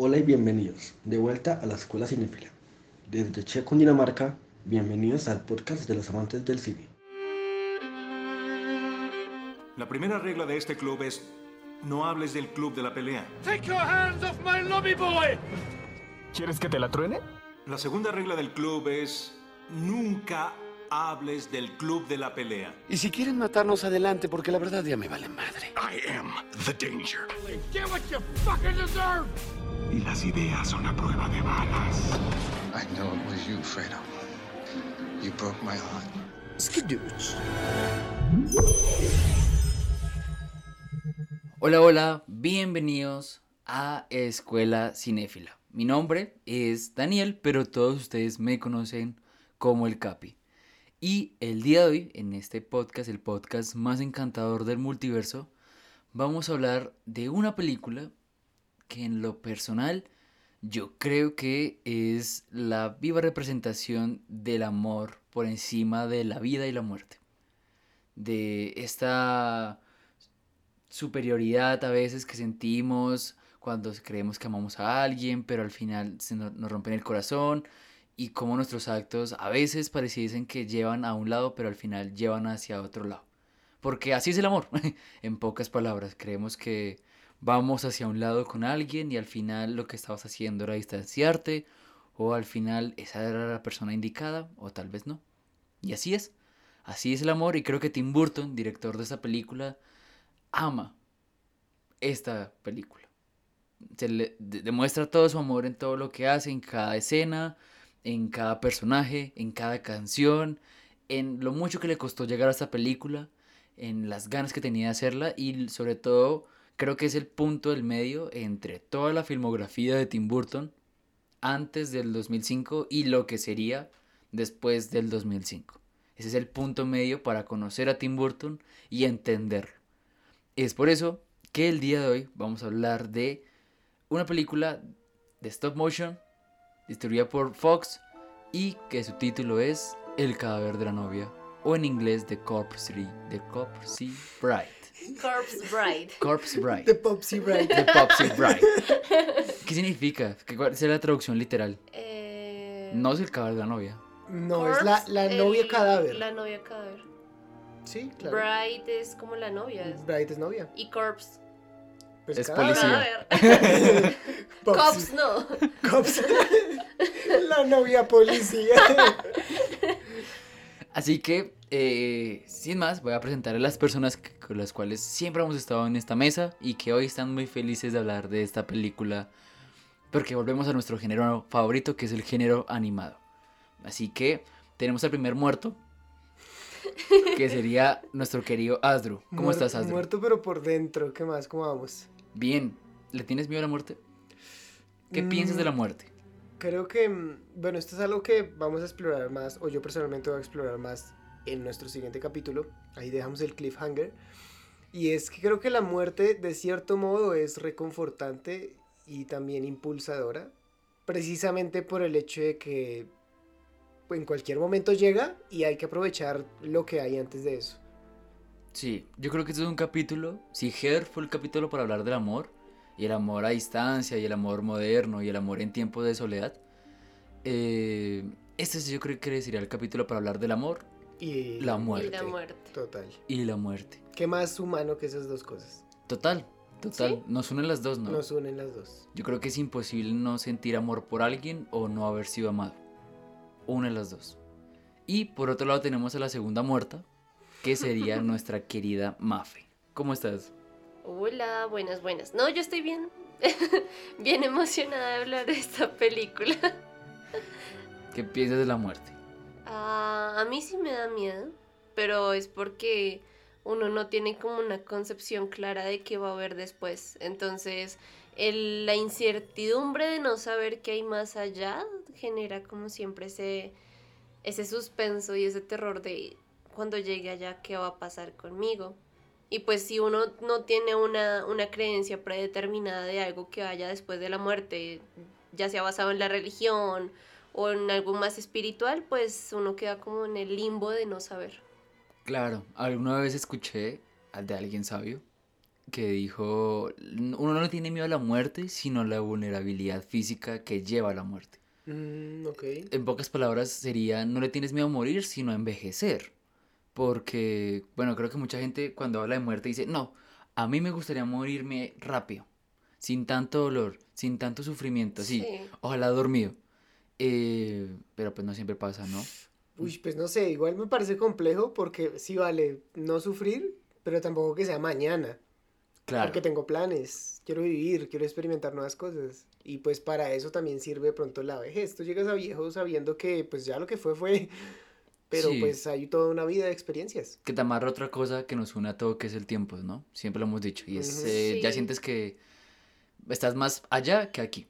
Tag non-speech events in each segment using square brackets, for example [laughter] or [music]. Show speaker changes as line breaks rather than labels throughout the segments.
Hola y bienvenidos de vuelta a la Escuela Cinéfila. Desde Checo, Dinamarca, bienvenidos al podcast de los amantes del cine.
La primera regla de este club es no hables del club de la pelea.
Take your hands off my lobby boy!
¿Quieres que te la truene?
La segunda regla del club es nunca hables del club de la pelea.
Y si quieren matarnos adelante, porque la verdad ya me vale madre.
I am the danger. Get what you fucking deserve!
Y las ideas son a prueba de balas.
I know it was you, Fredo. You broke my heart.
Skidooch.
Hola, hola, bienvenidos a Escuela Cinéfila. Mi nombre es Daniel, pero todos ustedes me conocen como el Capi. Y el día de hoy, en este podcast, el podcast más encantador del multiverso, vamos a hablar de una película que en lo personal yo creo que es la viva representación del amor por encima de la vida y la muerte. De esta superioridad a veces que sentimos cuando creemos que amamos a alguien, pero al final se nos, nos rompen el corazón y cómo nuestros actos a veces pareciesen que llevan a un lado, pero al final llevan hacia otro lado. Porque así es el amor, [laughs] en pocas palabras. Creemos que vamos hacia un lado con alguien y al final lo que estabas haciendo era distanciarte, o al final esa era la persona indicada, o tal vez no. Y así es. Así es el amor y creo que Tim Burton, director de esta película, ama esta película. Se le de- demuestra todo su amor en todo lo que hace, en cada escena, en cada personaje, en cada canción, en lo mucho que le costó llegar a esta película, en las ganas que tenía de hacerla y sobre todo creo que es el punto del medio entre toda la filmografía de Tim Burton antes del 2005 y lo que sería después del 2005. Ese es el punto medio para conocer a Tim Burton y entenderlo. Es por eso que el día de hoy vamos a hablar de una película de stop motion distribuida por Fox y que su título es El cadáver de la novia o en inglés The Corpse, The Corpse Bride.
Corpse Bride.
Corpse Bride.
The Popsy Bride.
The Popsy Bride. ¿Qué significa? ¿Qué, ¿Cuál es la traducción literal?
Eh,
No es el cadáver de la novia.
No, es la, novia
el-
cadáver.
La novia cadáver.
Sí, claro.
Bride es como la novia.
Bride es novia.
Y Corpse.
Pues
Es policía. [laughs]
Cops no.
Cops. [laughs] la novia policía.
Así que, eh, sin más, voy a presentar a las personas que- con las cuales siempre hemos estado en esta mesa y que hoy están muy felices de hablar de esta película. Porque volvemos a nuestro género favorito, que es el género animado. Así que tenemos al primer muerto, que sería nuestro querido Asdru. ¿Cómo
Muer-
estás, Asdru?
Muerto pero por dentro. ¿Qué más? ¿Cómo vamos?
Bien. ¿Le tienes miedo a la muerte? ¿Qué piensas de la
Mm,
muerte?
Creo que, mm, bueno, esto es algo que vamos a explorar más, o yo personalmente voy a explorar más en nuestro siguiente capítulo. Ahí dejamos el cliffhanger. Y es que creo que la muerte, de cierto modo, es reconfortante y también impulsadora. Precisamente por el hecho de que en cualquier momento llega y hay que aprovechar lo que hay antes de eso.
Sí, yo creo que este es un capítulo. Si Her fue el capítulo para hablar del amor, y el amor a distancia, y el amor moderno, y el amor en tiempos de soledad, eh, este sí yo creo que sería el capítulo para hablar del amor
Y
La
Y
muerte.
la muerte.
Total.
y la muerte.
¿Qué más humano que esas dos cosas?
Total, total.
¿Sí?
Nos unen las dos, ¿no?
Nos unen las dos.
Yo creo que es imposible no sentir amor por alguien o no haber sido amado. Una de las dos. Y por otro lado tenemos a la segunda muerta, que sería nuestra querida Mafe. ¿Cómo estás?
Hola, buenas, buenas. No, yo estoy bien. [laughs] bien emocionada de hablar de esta película.
¿Qué piensas de la muerte?
Ah, a mí sí me da miedo, pero es porque uno no tiene como una concepción clara de qué va a haber después. Entonces, el- la incertidumbre de no saber qué hay más allá genera como siempre ese, ese suspenso y ese terror de cuando llegue allá, qué va a pasar conmigo. Y pues si uno no tiene una, una creencia predeterminada de algo que haya después de la muerte, ya sea basado en la religión o en algo más espiritual, pues uno queda como en el limbo de no saber.
Claro, alguna vez escuché al de alguien sabio que dijo, uno no le tiene miedo a la muerte, sino a la vulnerabilidad física que lleva a la muerte.
Mm, ok.
En pocas palabras sería, no le tienes miedo a morir, sino a envejecer. Porque, bueno, creo que mucha gente cuando habla de muerte dice, no, a mí me gustaría morirme rápido, sin tanto dolor, sin tanto sufrimiento, así,
Sí.
ojalá dormido. Eh, pero pues no siempre pasa, ¿no?
Uy, pues no sé, igual me parece complejo porque sí vale no sufrir, pero tampoco que sea mañana.
Claro.
Porque tengo planes, quiero vivir, quiero experimentar nuevas cosas. Y pues para eso también sirve de pronto la vejez. Tú llegas a viejo sabiendo que pues ya lo que fue fue, pero
Sí.
pues hay toda una vida de experiencias.
Que te amarra otra cosa que nos une a todo, que es el tiempo, ¿no? Siempre lo hemos dicho. Y es, eh, ya sientes que estás más allá que aquí.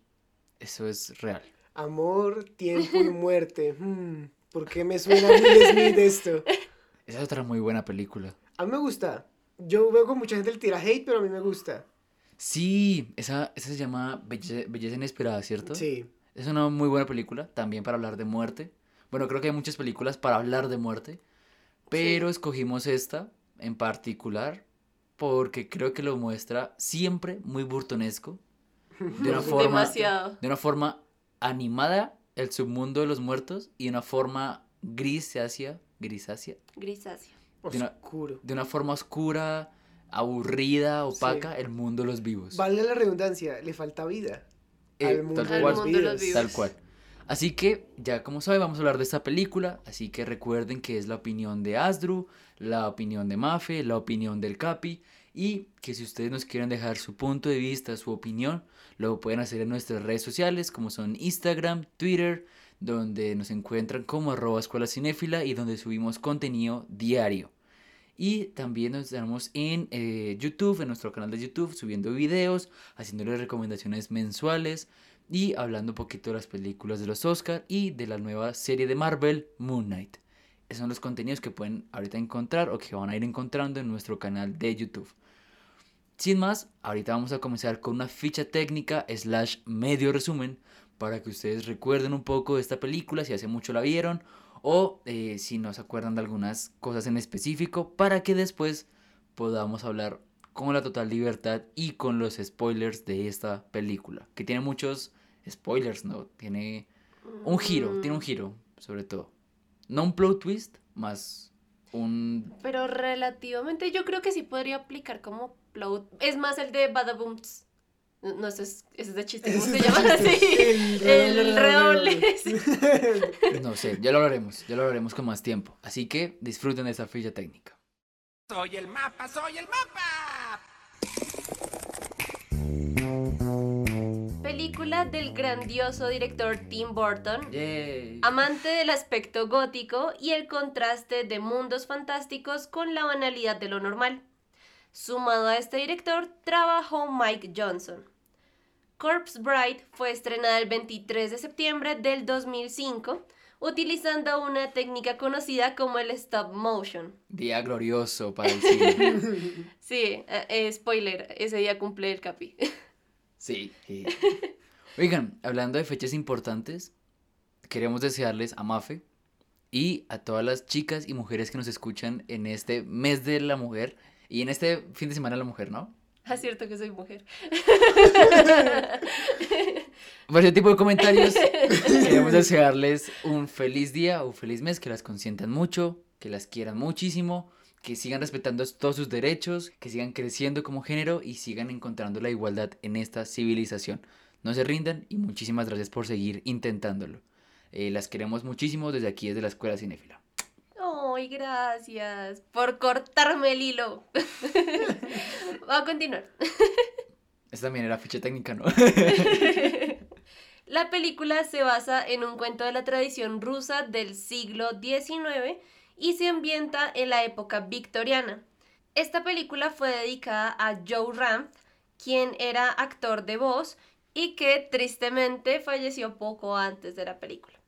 Eso es real.
Amor, tiempo y muerte. [laughs] Hmm, ¿Por qué me suena Will Smith esto? [laughs]
Esa es otra muy buena película.
A mí me gusta. Yo veo que mucha gente le tira hate, pero a mí me gusta.
Sí, esa, esa se llama Belle- Belleza Inesperada, ¿cierto?
Sí.
Es una muy buena película, también para hablar de muerte. Bueno, creo que hay muchas películas para hablar de muerte, pero escogimos esta en particular porque creo que lo muestra siempre muy burtonesco, [laughs] de una forma,
Demasiado.
de una forma animada, el submundo de los muertos, y de una forma grisácea, grisácea,
Grisáceo.
De una-
Oscuro.
de una forma oscura, aburrida, opaca, el mundo de los vivos.
Valga la redundancia, le falta vida.
Eh,
al mundo
tal
de
cual.
los
mundo de los
vivos.
vivos.
Tal cual. Así que, ya como saben, vamos a hablar de esta película. Así que recuerden que es la opinión de Asdru, la opinión de Mafe, la opinión del Capi. Y que si ustedes nos quieren dejar su punto de vista, su opinión, lo pueden hacer en nuestras redes sociales, como son Instagram, Twitter, donde nos encuentran como arroba escuela cinéfila y donde subimos contenido diario. Y también nos estamos en eh, YouTube, en nuestro canal de YouTube, subiendo videos, haciéndoles recomendaciones mensuales y hablando un poquito de las películas de los Oscar y de la nueva serie de Marvel, Moon Knight. Esos son los contenidos que pueden ahorita encontrar o que van a ir encontrando en nuestro canal de YouTube. Sin más, ahorita vamos a comenzar con una ficha técnica slash medio resumen para que ustedes recuerden un poco de esta película, si hace mucho la vieron, o eh, si no se acuerdan de algunas cosas en específico, para que después podamos hablar con la total libertad y con los spoilers de esta película, que tiene muchos spoilers, ¿no? Tiene un giro, tiene un giro, sobre todo. No un plot twist, más un...
Pero relativamente yo creo que sí podría aplicar como plot. Es más el de Badabooms. No, ese es, es de chiste, ¿cómo se llama?
chiste. [laughs]
Sí.
El
El
redoble.
redoble. sí. [laughs]
No sé, ya lo hablaremos, ya lo hablaremos con más tiempo. Así que disfruten de esta ficha técnica.
Soy el mapa, soy el mapa.
Película del grandioso director Tim Burton. Amante del aspecto gótico y el contraste de mundos fantásticos con la banalidad de lo normal. Sumado a este director, trabajó Mike Johnson. Corpse Bride fue estrenada el 23 de septiembre del 2005, utilizando una técnica conocida como el stop motion.
Día glorioso para el cine. [laughs]
Sí, eh, eh, spoiler, ese día cumple el capi. [laughs]
Sí. sí. Oigan, hablando de fechas importantes, queremos desearles a Mafe y a todas las chicas y mujeres que nos escuchan en este mes de la mujer y en este fin de semana de la mujer, ¿no?
Ah, cierto que soy mujer.
Por ese tipo de comentarios, [laughs] queremos desearles un feliz día, un feliz mes, que las consientan mucho, que las quieran muchísimo, que sigan respetando todos sus derechos, que sigan creciendo como género y sigan encontrando la igualdad en esta civilización. No se rindan y muchísimas gracias por seguir intentándolo. Eh, las queremos muchísimo desde aquí, desde la Escuela Cinéfila.
Ay, gracias por cortarme el hilo. [laughs] Voy a continuar. [laughs]
Esta también era ficha técnica, ¿no? [laughs]
La película se basa en un cuento de la tradición rusa del siglo XIX y se ambienta en la época victoriana. Esta película fue dedicada a Joe Ranft, quien era actor de voz y que tristemente falleció poco antes de la película.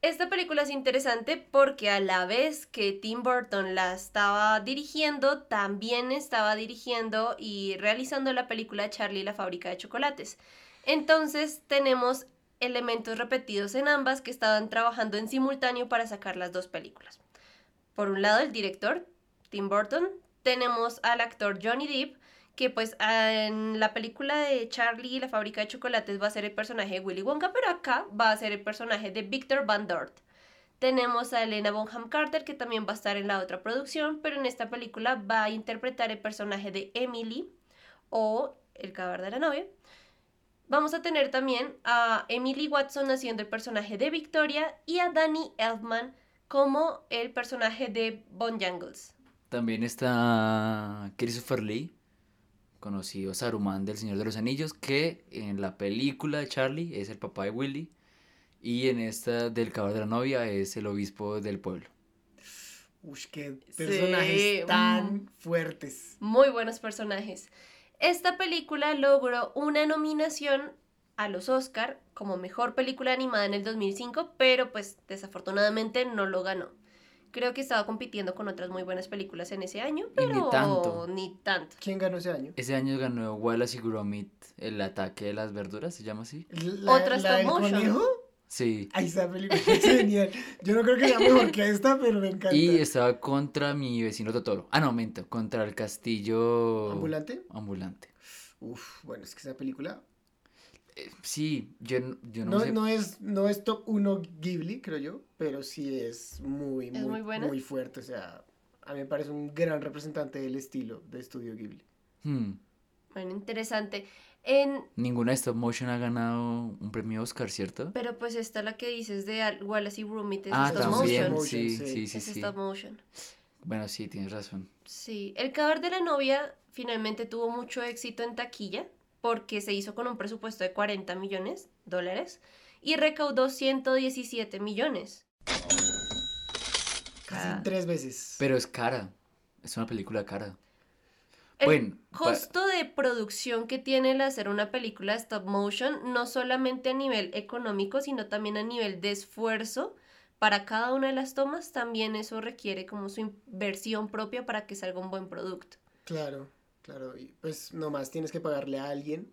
Esta película es interesante porque a la vez que Tim Burton la estaba dirigiendo, también estaba dirigiendo y realizando la película Charlie y la fábrica de chocolates. Entonces tenemos elementos repetidos en ambas que estaban trabajando en simultáneo para sacar las dos películas. Por un lado, el director, Tim Burton, tenemos al actor Johnny Depp, que pues ah, en la película de Charlie y la fábrica de chocolates va a ser el personaje de Willy Wonka, pero acá va a ser el personaje de Victor Van Dort. Tenemos a Elena Bonham Carter, que también va a estar en la otra producción, pero en esta película va a interpretar el personaje de Emily o el cadáver de la novia. Vamos a tener también a Emily Watson haciendo el personaje de Victoria y a Danny Elfman como el personaje de Bon Jangles.
También está Christopher Lee, conocido Saruman del Señor de los Anillos, que en la película de Charlie es el papá de Willy y en esta del caballo de la novia es el obispo del pueblo.
Uy, qué personajes
Sí,
tan
mm.
fuertes.
Muy buenos personajes. Esta película logró una nominación a los Oscar como mejor película animada en el 2005, pero pues desafortunadamente no lo ganó. Creo que estaba compitiendo con otras muy buenas películas en ese año, pero
ni tanto.
ni tanto.
¿Quién ganó ese año?
Ese año ganó Wallace y Gromit el ataque de las verduras, ¿se llama así?
La,
Otra
la
stop
del
motion.
conejo.
Sí.
Ahí está película es genial. Yo no creo que sea mejor que esta, pero me encanta.
Y estaba contra mi vecino Totoro. Ah, no, mento, contra el castillo
¿Ambulante?
ambulante.
Uf, bueno, es que esa película
Eh, sí, yo, no,
no,
sé.
no es, no es top 1 Ghibli, creo yo, pero sí es muy,
¿Es
muy,
muy buena?
muy fuerte. O sea, a mí me parece un gran representante del estilo de estudio Ghibli.
Hmm,
Bueno, interesante. En,
Ninguna stop motion ha ganado un premio Oscar, ¿cierto?
pero pues esta la que dices de Al- Wallace y Gromit es
Ah,
stop
también,
motion.
sí,
sí.
sí, sí,
Es
sí.
stop motion.
Bueno, sí, tienes razón.
Sí, El cadáver de la novia finalmente tuvo mucho éxito en taquilla porque se hizo con un presupuesto de 40 millones de dólares y recaudó 117 millones.
Casi
Ah.
tres veces.
Pero es cara. Es una película cara.
El
Bueno,
costo de producción que tiene el hacer una película de stop motion, no solamente a nivel económico, sino también a nivel de esfuerzo para cada una de las tomas, también eso requiere como su inversión propia para que salga un buen producto.
Claro, claro. Y pues nomás tienes que pagarle a alguien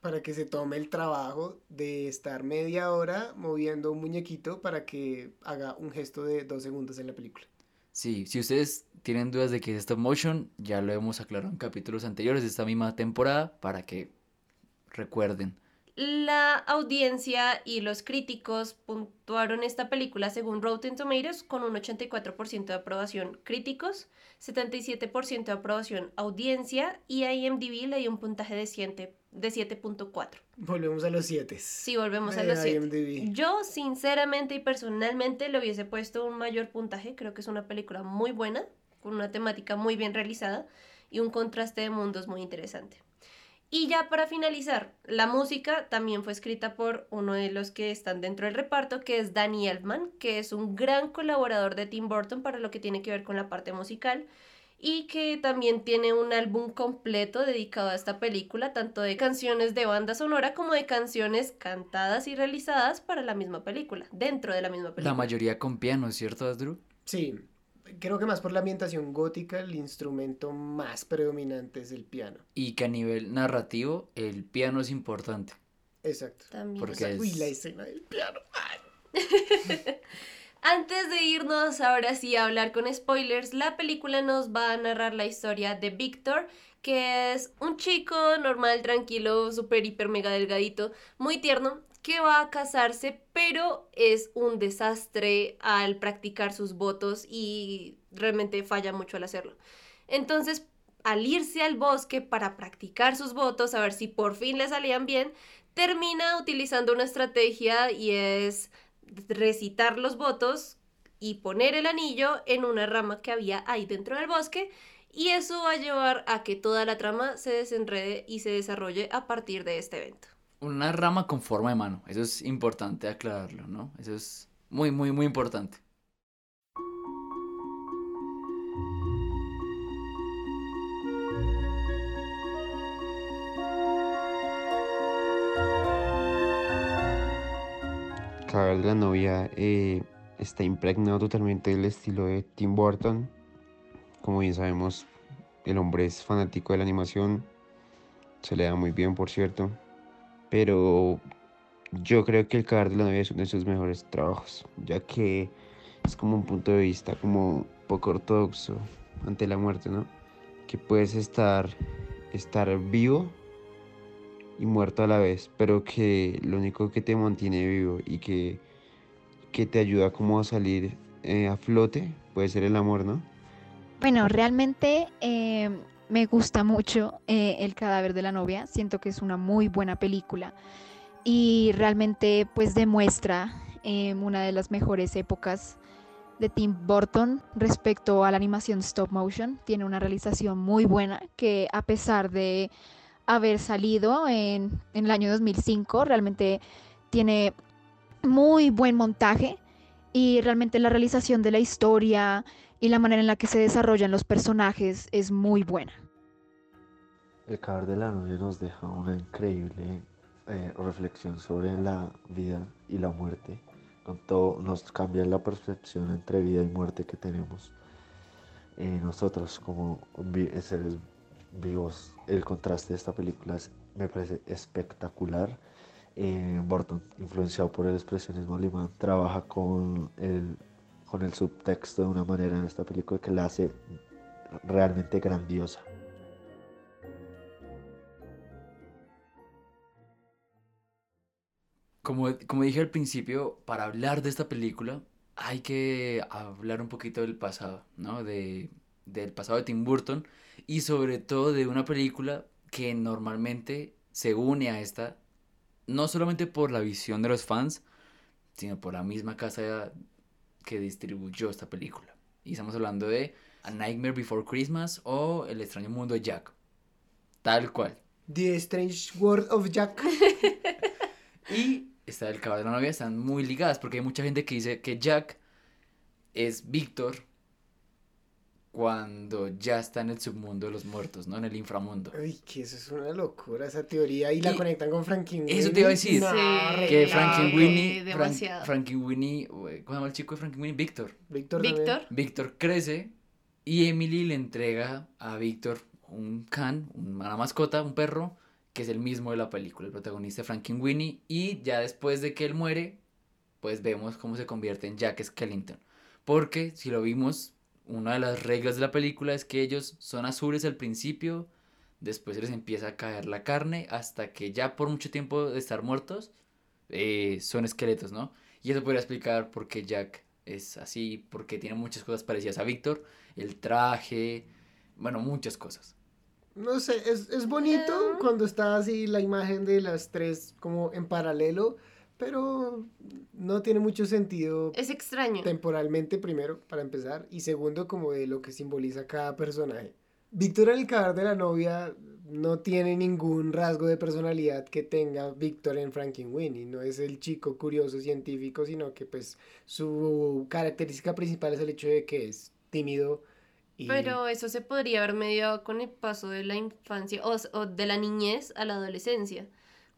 para que se tome el trabajo de estar media hora moviendo un muñequito para que haga un gesto de dos segundos en la película.
Sí, si ustedes tienen dudas de qué es stop motion, ya lo hemos aclarado en capítulos anteriores de esta misma temporada para que recuerden.
La audiencia y los críticos puntuaron esta película según Rotten Tomatoes con un 84% de aprobación críticos, 77% de aprobación audiencia y IMDb le dio un puntaje de 7 de 7.4.
Volvemos a los siete.
Sí, volvemos a los 7.
IMDb.
Yo sinceramente y personalmente le hubiese puesto un mayor puntaje, creo que es una película muy buena, con una temática muy bien realizada y un contraste de mundos muy interesante. Y ya para finalizar, la música también fue escrita por uno de los que están dentro del reparto, que es Danny Elfman, que es un gran colaborador de Tim Burton para lo que tiene que ver con la parte musical y que también tiene un álbum completo dedicado a esta película, tanto de canciones de banda sonora como de canciones cantadas y realizadas para la misma película, dentro de la misma película.
La mayoría con piano, ¿cierto, Asdru?
Sí, creo que más por la ambientación gótica, el instrumento más predominante es el piano.
Y que a nivel narrativo el piano es importante.
Exacto.
También.
Porque
Esa- Uy,
es-
la escena del piano. Ay. [laughs]
Antes de irnos ahora sí a hablar con spoilers, la película nos va a narrar la historia de Víctor, que es un chico normal, tranquilo, súper, hiper, mega delgadito, muy tierno, que va a casarse, pero es un desastre al practicar sus votos y realmente falla mucho al hacerlo. Entonces, al irse al bosque para practicar sus votos, a ver si por fin le salían bien, termina utilizando una estrategia y es recitar los votos y poner el anillo en una rama que había ahí dentro del bosque y eso va a llevar a que toda la trama se desenrede y se desarrolle a partir de este evento.
Una rama con forma de mano. Eso es importante aclararlo, ¿no? Eso es muy, muy, muy importante.
De la novia eh, está impregnado totalmente del estilo de Tim Burton. Como bien sabemos, el hombre es fanático de la animación. Se le da muy bien, por cierto. Pero yo creo que el cadáver de la novia es uno de sus mejores trabajos, ya que es como un punto de vista como poco ortodoxo ante la muerte, ¿no? Que puedes estar estar vivo y muerto a la vez, pero que lo único que te mantiene vivo y que, que te ayuda como a salir eh, a flote puede ser el amor, ¿no?
Bueno, realmente eh, me gusta mucho eh, El cadáver de la novia, siento que es una muy buena película y realmente pues demuestra eh, una de las mejores épocas de Tim Burton respecto a la animación stop motion. Tiene una realización muy buena que a pesar de haber salido en, en el año 2005, realmente tiene muy buen montaje y realmente la realización de la historia y la manera en la que se desarrollan los personajes es muy buena.
El cadáver de la novia nos deja una increíble eh, reflexión sobre la vida y la muerte. Todo, nos cambia la percepción entre vida y muerte que tenemos eh, nosotros como vi- seres vivos. El contraste de esta película es- me parece espectacular. Eh, Burton, influenciado por el expresionismo alemán, trabaja con el, con el subtexto de una manera en esta película que la hace realmente grandiosa.
Como, como dije al principio, para hablar de esta película hay que hablar un poquito del pasado, ¿no? De, del pasado de Tim Burton y sobre todo de una película que normalmente se une a esta, no solamente por la visión de los fans, sino por la misma casa que distribuyó esta película. Y estamos hablando de A Nightmare Before Christmas o El extraño mundo de Jack. Tal cual.
The Strange World of Jack. [laughs]
Y está el caballo de la novia, están muy ligadas porque hay mucha gente que dice que Jack es Víctor cuando ya está en el submundo de los muertos, ¿no? En el inframundo.
Uy, que eso es una locura esa teoría. Y la
Y
conectan con Frankenweenie.
Eso te iba a decir.
No,
Sí,
que
re-
Frankenweenie, Fran-
demasiado.
Frankenweenie, ¿cómo se llama el chico de Frankenweenie? Víctor.
Víctor. también.
Víctor.
Víctor crece y Emily le entrega a Víctor un can, una mascota, un perro, que es el mismo de la película, el protagonista de Frankenweenie. Y ya después de que él muere, pues vemos cómo se convierte en Jack Skellington. Porque si lo vimos, una de las reglas de la película es que ellos son azules al principio, después les empieza a caer la carne, hasta que ya por mucho tiempo de estar muertos, eh, son esqueletos, ¿no? Y eso podría explicar por qué Jack es así, porque tiene muchas cosas parecidas a Víctor, el traje, bueno, muchas cosas.
No sé, es, es bonito cuando está así la imagen de las tres como en paralelo, pero no tiene mucho sentido
Es extraño.
temporalmente, primero, para empezar, y segundo, como de lo que simboliza cada personaje. Víctor en el cadáver de la novia no tiene ningún rasgo de personalidad que tenga Víctor en Frankenweenie, no es el chico curioso científico, sino que pues su característica principal es el hecho de que es tímido y...
Pero eso se podría haber mediado con el paso de la infancia o, o de la niñez a la adolescencia.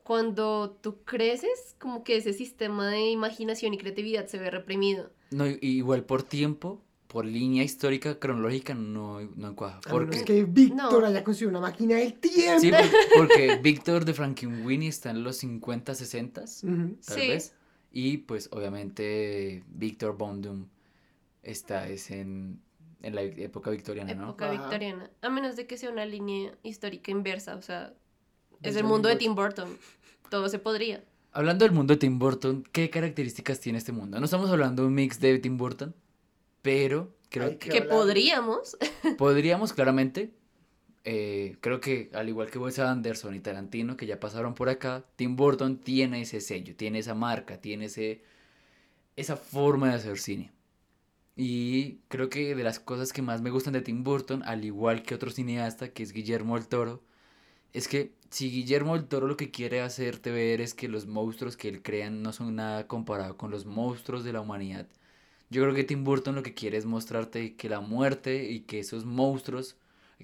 Cuando tú creces, como que ese sistema de imaginación y creatividad se ve reprimido.
No, igual por tiempo, por línea histórica, cronológica, no, no encuaja.
A menos
Porque,
que Víctor
No.
haya conseguido una máquina del tiempo.
sí, por- porque Víctor de Frankenweenie está en los 50, 60,
Ujú.
tal
Sí.
vez. Y pues obviamente Víctor Bondum está es en, en la época victoriana, ¿no?
Época
Ajá.
victoriana. A menos de que sea una línea histórica inversa, o sea, es el mundo de. Tim Burton. Todo se podría.
Hablando del mundo de Tim Burton, ¿qué características tiene este mundo? No estamos hablando de un mix de Tim Burton, pero creo
Hay
que
Que
hablar.
podríamos.
podríamos claramente, eh, creo que al igual que Wes Anderson y Tarantino, que ya pasaron por acá, Tim Burton tiene ese sello, tiene esa marca, tiene ese, esa forma de hacer cine. Y creo que de las cosas que más me gustan de Tim Burton, al igual que otro cineasta que es Guillermo del Toro, es que si Guillermo del Toro lo que quiere hacerte ver es que los monstruos que él crea no son nada comparado con los monstruos de la humanidad, yo creo que Tim Burton lo que quiere es mostrarte que la muerte y que esos monstruos,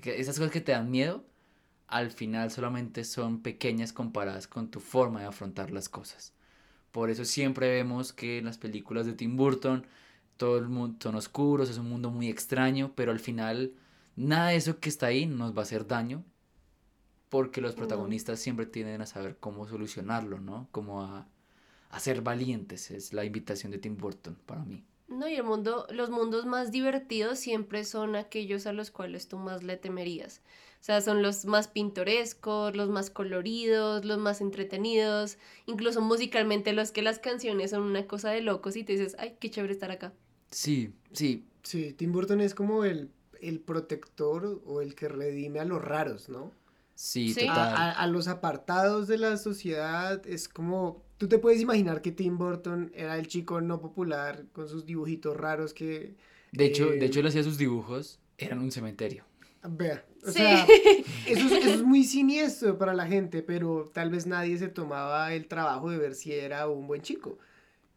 que esas cosas que te dan miedo, al final solamente son pequeñas comparadas con tu forma de afrontar las cosas. Por eso siempre vemos que en las películas de Tim Burton todo el mundo son oscuros, es un mundo muy extraño, pero al final nada de eso que está ahí nos va a hacer daño, porque los protagonistas siempre tienden a saber cómo solucionarlo, ¿no? Como a, a ser valientes, es la invitación de Tim Burton para mí.
No, y el mundo, los mundos más divertidos siempre son aquellos a los cuales tú más le temerías. O sea, son los más pintorescos, los más coloridos, los más entretenidos, incluso musicalmente los que las canciones son una cosa de locos y te dices, ay, qué chévere estar acá.
Sí, sí.
Sí, Tim Burton es como el, el protector o el que redime a los raros, ¿no?
Sí,
Sí.
total.
A, a- a los apartados de la sociedad es como... Tú te puedes imaginar que Tim Burton era el chico no popular con sus dibujitos raros que...
De hecho,
eh,
de hecho él hacía sus dibujos, eran un cementerio.
Vea, o
Sí.
sea, [laughs] eso es, eso es muy siniestro para la gente, pero tal vez nadie se tomaba el trabajo de ver si era un buen chico.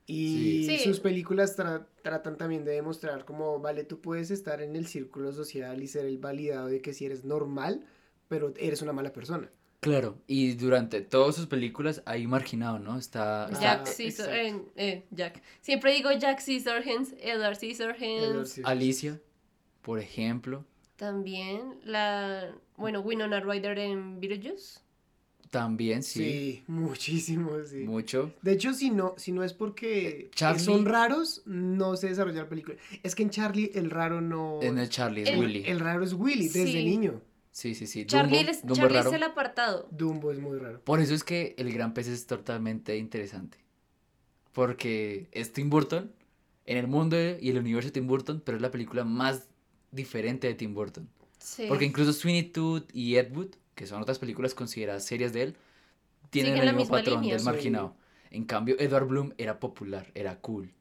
Y
Sí. Sí.
sus películas tra- tratan también de demostrar como, vale, tú puedes estar en el círculo social y ser el validado de que si eres normal, pero eres una mala persona.
Claro, y durante todas sus películas hay marginado, ¿no? Está, está-
Jack Caesar, eh, eh, Jack. Siempre digo Jack Scissorhands, Edward Scissorhands.
Alicia, por ejemplo,
También la, bueno, Winona Ryder en Beetlejuice.
también,
Sí,
sí,
muchísimo, sí.
mucho.
De hecho, si no, si no es porque
Charlie-
son raros, no se desarrolla la película. Es que en Charlie el raro no...
En el Charlie es
El-
Willy.
El raro es Willy, desde
Sí.
niño.
Sí, sí, sí.
Charlie,
Dumbo,
es,
Dumbo
Charlie es el apartado.
Dumbo es muy raro.
Por eso es que El Gran Pez es totalmente interesante. Porque es Tim Burton en el mundo y el universo de Tim Burton, pero es la película más diferente de Tim Burton.
Sí.
Porque incluso Sweeney Todd y Ed Wood, que son otras películas consideradas serias de él, tienen el mismo patrón
línea.
del
Sí.
marginado. En cambio, Edward Bloom era popular, era cool.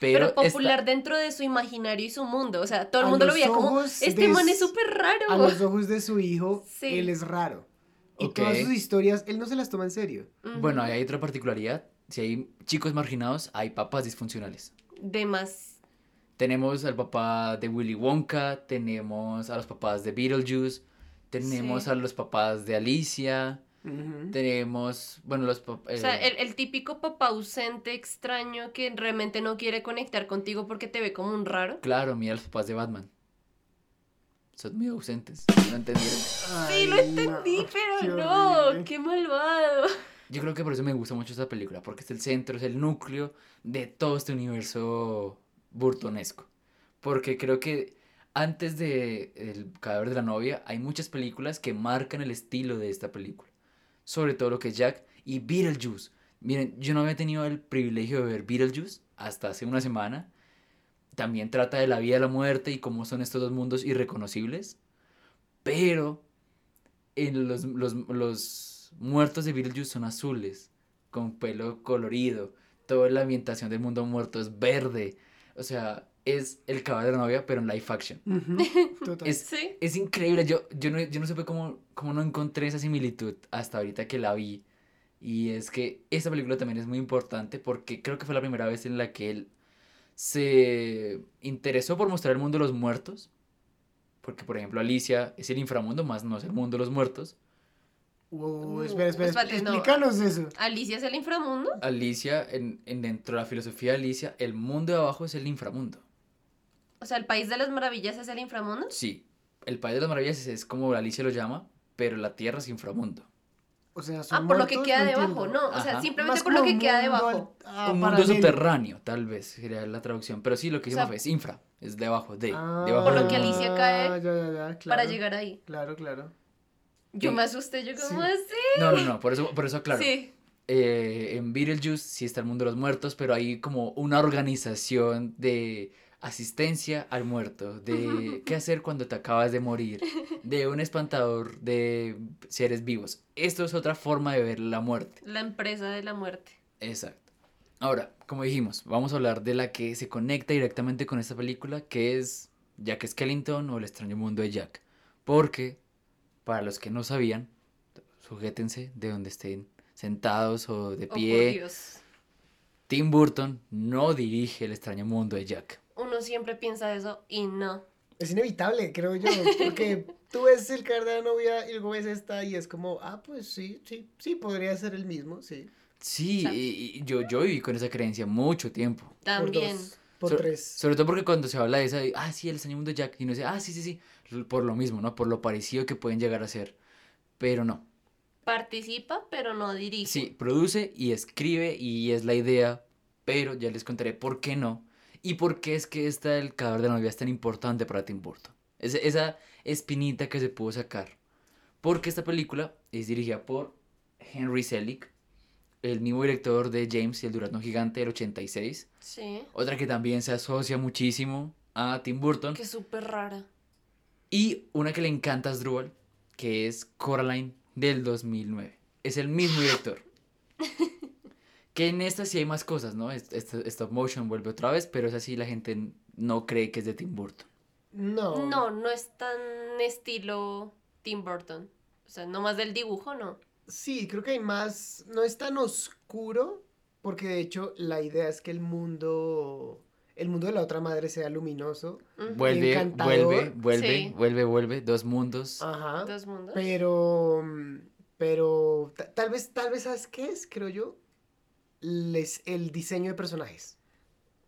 Pero
Pero, esta-
popular dentro de su imaginario y su mundo. O sea, todo el
A
mundo lo veía como,
ojos
este man es súper raro.
A los ojos de su hijo,
Sí.
él es raro. Y todas sus historias, él no se las toma en serio.
Bueno, ahí hay otra particularidad. Si hay chicos marginados, hay papás disfuncionales.
De más.
Tenemos al papá de Willy Wonka, tenemos a los papás de Beetlejuice, tenemos
Sí.
a los papás de Alicia, Tenemos, bueno, los papás...
O sea, el, el típico papá ausente, extraño, que realmente no quiere conectar contigo porque te ve como un raro.
Claro, mira los papás de Batman. Son muy ausentes, ¿no entendieron?
Sí, lo entendí,
no,
pero
qué
no,
horrible.
qué malvado.
Yo creo que por eso me gusta mucho esta película, porque es el centro, es el núcleo de todo este universo burtonesco. Porque creo que antes de El cadáver de la novia hay muchas películas que marcan el estilo de esta película. Sobre todo lo que es Jack y Beetlejuice. Miren, yo no había tenido el privilegio de ver Beetlejuice hasta hace una semana. También trata de la vida y la muerte y cómo son estos dos mundos irreconocibles. Pero en los, los, los muertos de Beetlejuice son azules, con pelo colorido. Toda la ambientación del mundo muerto es verde. O sea, es el caballo de la novia, pero en live action. [laughs]
Total.
Es,
Sí.
es increíble. Yo, yo, no, yo no supe cómo, cómo no encontré esa similitud hasta ahorita que la vi. Y es que esta película también es muy importante porque creo que fue la primera vez en la que él se interesó por mostrar el mundo de los muertos. Porque, por ejemplo, Alicia es el inframundo, más no es el mundo de los muertos.
Wow, espera, espera,
Espérate, no.
explícanos eso.
Alicia es el inframundo.
Alicia, en, en dentro de la filosofía de Alicia, el mundo de abajo es el inframundo.
O sea, el país de las maravillas es el inframundo.
Sí, el país de las maravillas es, es como Alicia lo llama, pero la tierra es inframundo.
O sea, son
Ah, por lo que queda
no
debajo,
entiendo.
¿no? O sea,
Ajá.
simplemente
Más
por lo que queda debajo.
al- ah,
Un mundo subterráneo, tal vez sería la traducción. Pero sí, lo que
O sea,
llama es infra, es debajo de.
Ah,
debajo
Por lo que. Alicia cae
ya, ya, ya,
Para llegar ahí.
Claro, claro.
Yo
Sí.
me asusté, yo como
Sí.
así.
No, no, no, por eso, por eso claro.
Sí.
Eh, en Beetlejuice sí está el mundo de los muertos, pero hay como una organización de asistencia al muerto, de qué hacer cuando te acabas de morir, de un espantador de seres vivos. Esto es otra forma de ver la muerte.
La empresa de la muerte.
Exacto. Ahora, como dijimos, vamos a hablar de la que se conecta directamente con esta película, que es Jack Skellington o El extraño mundo de Jack. Porque, para los que no sabían, sujétense de donde estén sentados o de
Oh, por
pie.
Dios.
Tim Burton no dirige El extraño mundo de Jack.
Uno siempre piensa eso y no.
Es inevitable, creo yo, porque tú ves el caer de la novia y luego ves esta y es como, ah, pues sí, sí, sí, podría ser el mismo, sí.
Sí, y, y yo, yo viví con esa creencia mucho tiempo.
También.
Por dos, por
So-
tres.
Sobre todo porque cuando se habla de esa, ah, sí, el extraño Jack, y uno dice, ah, sí, sí, sí, por lo mismo, ¿no? Por lo parecido que pueden llegar a ser. Pero no.
Participa, pero no dirige.
Sí, produce y escribe y es la idea, pero ya les contaré por qué no. ¿Y por qué es que esta El cadáver de la novia es tan importante para Tim Burton? Es- esa espinita que se pudo sacar. Porque esta película es dirigida por Henry Selick, el mismo director de James y el Durazno Gigante del 86.
Sí.
Otra que también se asocia muchísimo a Tim Burton.
Que es súper rara.
Y una que le encanta a Asdrúbal, que es Coraline del 2009. Es el mismo [laughs] director. [laughs] que en esta sí hay más cosas, ¿no? Stop motion vuelve otra vez, pero es así la gente no cree que es de Tim Burton.
No.
No, no es tan estilo Tim Burton. O sea, no más del dibujo, no.
Sí, creo que hay más. No es tan oscuro, porque de hecho la idea es que el mundo. El mundo de la otra madre sea luminoso.
Vuelve,
encantador.
vuelve, vuelve,
Sí.
vuelve, vuelve. Dos mundos.
Ajá.
Dos mundos.
Pero. Pero. ta- Tal vez, tal vez, ¿sabes qué es? Creo yo. Les, el diseño de personajes.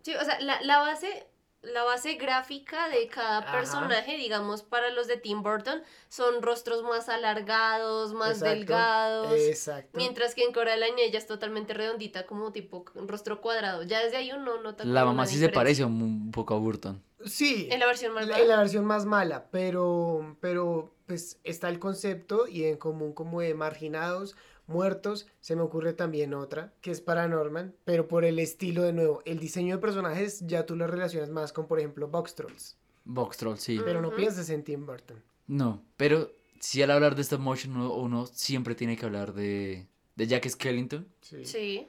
Sí, o sea, la, la base, la base gráfica de cada
Ajá.
personaje, digamos, para los de Tim Burton, son rostros más alargados, más
Exacto,
delgados.
Exacto.
Mientras que en Coraline ella es totalmente redondita, como tipo un rostro cuadrado. Ya desde ahí uno nota
La mamá sí se
diferencia.
parece un, un poco a Burton.
Sí.
En la versión más
La-
mala.
En la versión más mala, pero, pero pues está el concepto y en común como de marginados, muertos, se me ocurre también otra, que es Paranorman, pero por el estilo de nuevo, el diseño de personajes ya tú lo relacionas más con, por ejemplo, Box Trolls,
Box Troll, sí.
pero no pienses en Tim Burton.
No, pero si al hablar de stop motion uno, uno siempre tiene que hablar de, de Jack Skellington.
Sí.
Sí.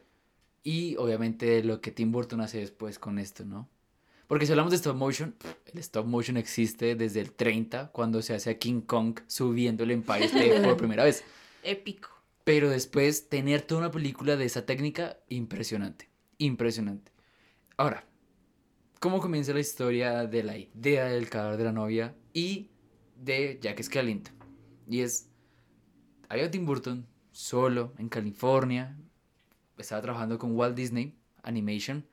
Y obviamente lo que Tim Burton hace después con esto, ¿no? Porque si hablamos de stop motion, el stop motion existe desde el 30, cuando se hace a King Kong subiendo el Empire State por [laughs] primera vez.
Épico.
Pero después tener toda una película de esa técnica, impresionante. Impresionante. Ahora, ¿cómo comienza la historia de la idea del cadáver de la novia y de Jack Skellington? Y es, había Tim Burton solo en California, estaba trabajando con Walt Disney Animation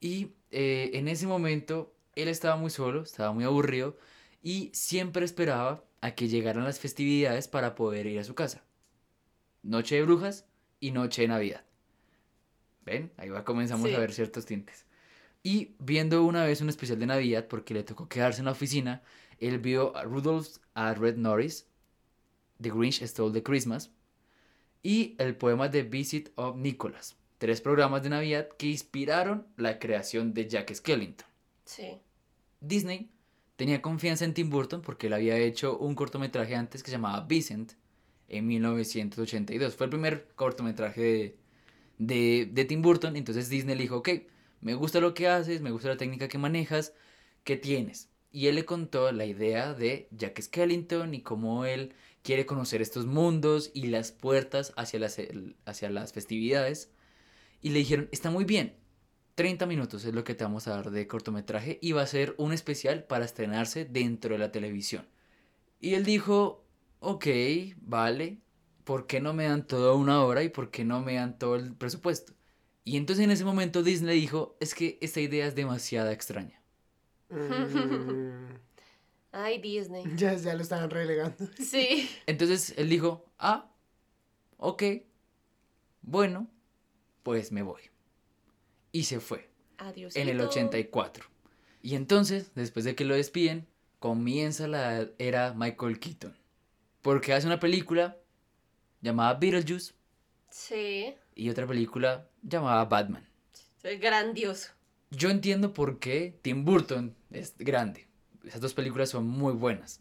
y eh, en ese momento él estaba muy solo, estaba muy aburrido y siempre esperaba a que llegaran las festividades para poder ir a su casa. Noche de Brujas y Noche de Navidad. ¿Ven? Ahí va, comenzamos
Sí.
a ver ciertos tintes. Y viendo una vez un especial de Navidad, porque le tocó quedarse en la oficina, él vio a Rudolph a Red Norris, The Grinch Stole the Christmas, y el poema de Visit of Nicholas, tres programas de Navidad que inspiraron la creación de Jack Skellington.
Sí.
Disney tenía confianza en Tim Burton porque él había hecho un cortometraje antes que se llamaba Vincent en 1982. Fue el primer cortometraje de, de, Tim Burton. Entonces Disney le dijo, ok, me gusta lo que haces, me gusta la técnica que manejas, ¿qué tienes? Y él le contó la idea de Jack Skellington y cómo él quiere conocer estos mundos y las puertas hacia las, hacia las festividades. Y le dijeron, está muy bien, 30 minutos es lo que te vamos a dar de cortometraje y va a ser un especial para estrenarse dentro de la televisión. Y él dijo, ok, vale, ¿por qué no me dan toda una hora y por qué no me dan todo el presupuesto? Y entonces en ese momento Disney dijo, es que esta idea es demasiado extraña. [laughs]
Ay, Disney. [laughs]
ya, ya lo estaban relegando.
Sí.
Entonces él dijo, ah, ok, bueno, pues me voy. Y se fue.
Adiós.
en el 84. Y entonces, después de que lo despiden, comienza la era Michael Keaton. Porque hace una película llamada Beetlejuice
Sí.
y otra película llamada Batman.
Es grandioso.
Yo entiendo por qué Tim Burton es grande. Esas dos películas son muy buenas.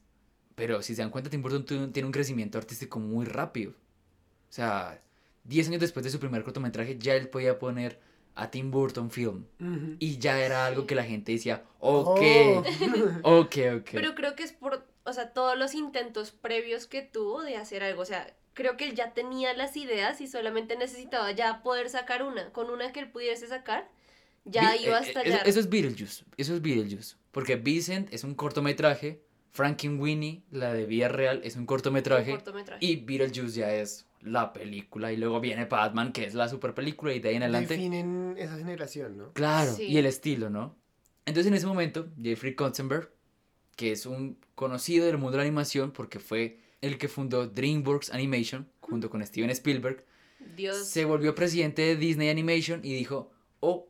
Pero si se dan cuenta, Tim Burton tiene un crecimiento artístico muy rápido. O sea, 10 años después de su primer cortometraje, ya él podía poner a Tim Burton Film. Y ya era algo que la gente decía, ok,
Oh.
ok, ok. [laughs]
Pero creo que es por, o sea, todos los intentos previos que tuvo de hacer algo. O sea, creo que él ya tenía las ideas y solamente necesitaba ya poder sacar una. Con una que él pudiese sacar, ya
Vi-
iba a
eh, eh,
estallar.
Eso, eso es Beetlejuice. Eso es Beetlejuice. Porque Vincent es un cortometraje. Frankenweenie, la de vida real, es un cortometraje.
Un cortometraje.
Y Beetlejuice ya es la película. Y luego viene Batman, que es la super película. Y de ahí en adelante.
Definen esa generación, ¿no?
Claro,
Sí.
y el estilo, ¿no? Entonces en ese momento, Jeffrey Katzenberg, que es un conocido del mundo de la animación porque fue el que fundó DreamWorks Animation junto con Steven Spielberg,
Dios.
se volvió presidente de Disney Animation y dijo, oh,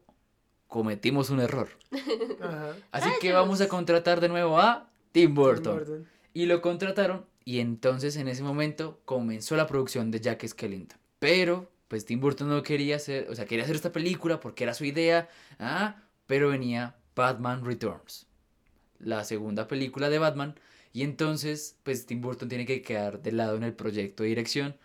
cometimos un error. [laughs]
Ajá.
Así que vamos a contratar de nuevo a Tim Burton.
Burton.
Y lo contrataron y entonces en ese momento comenzó la producción de Jack Skellington. Pero pues Tim Burton no quería hacer, o sea, quería hacer esta película porque era su idea, ah, pero venía Batman Returns, la segunda película de Batman, y entonces pues Tim Burton tiene que quedar de lado en el proyecto de dirección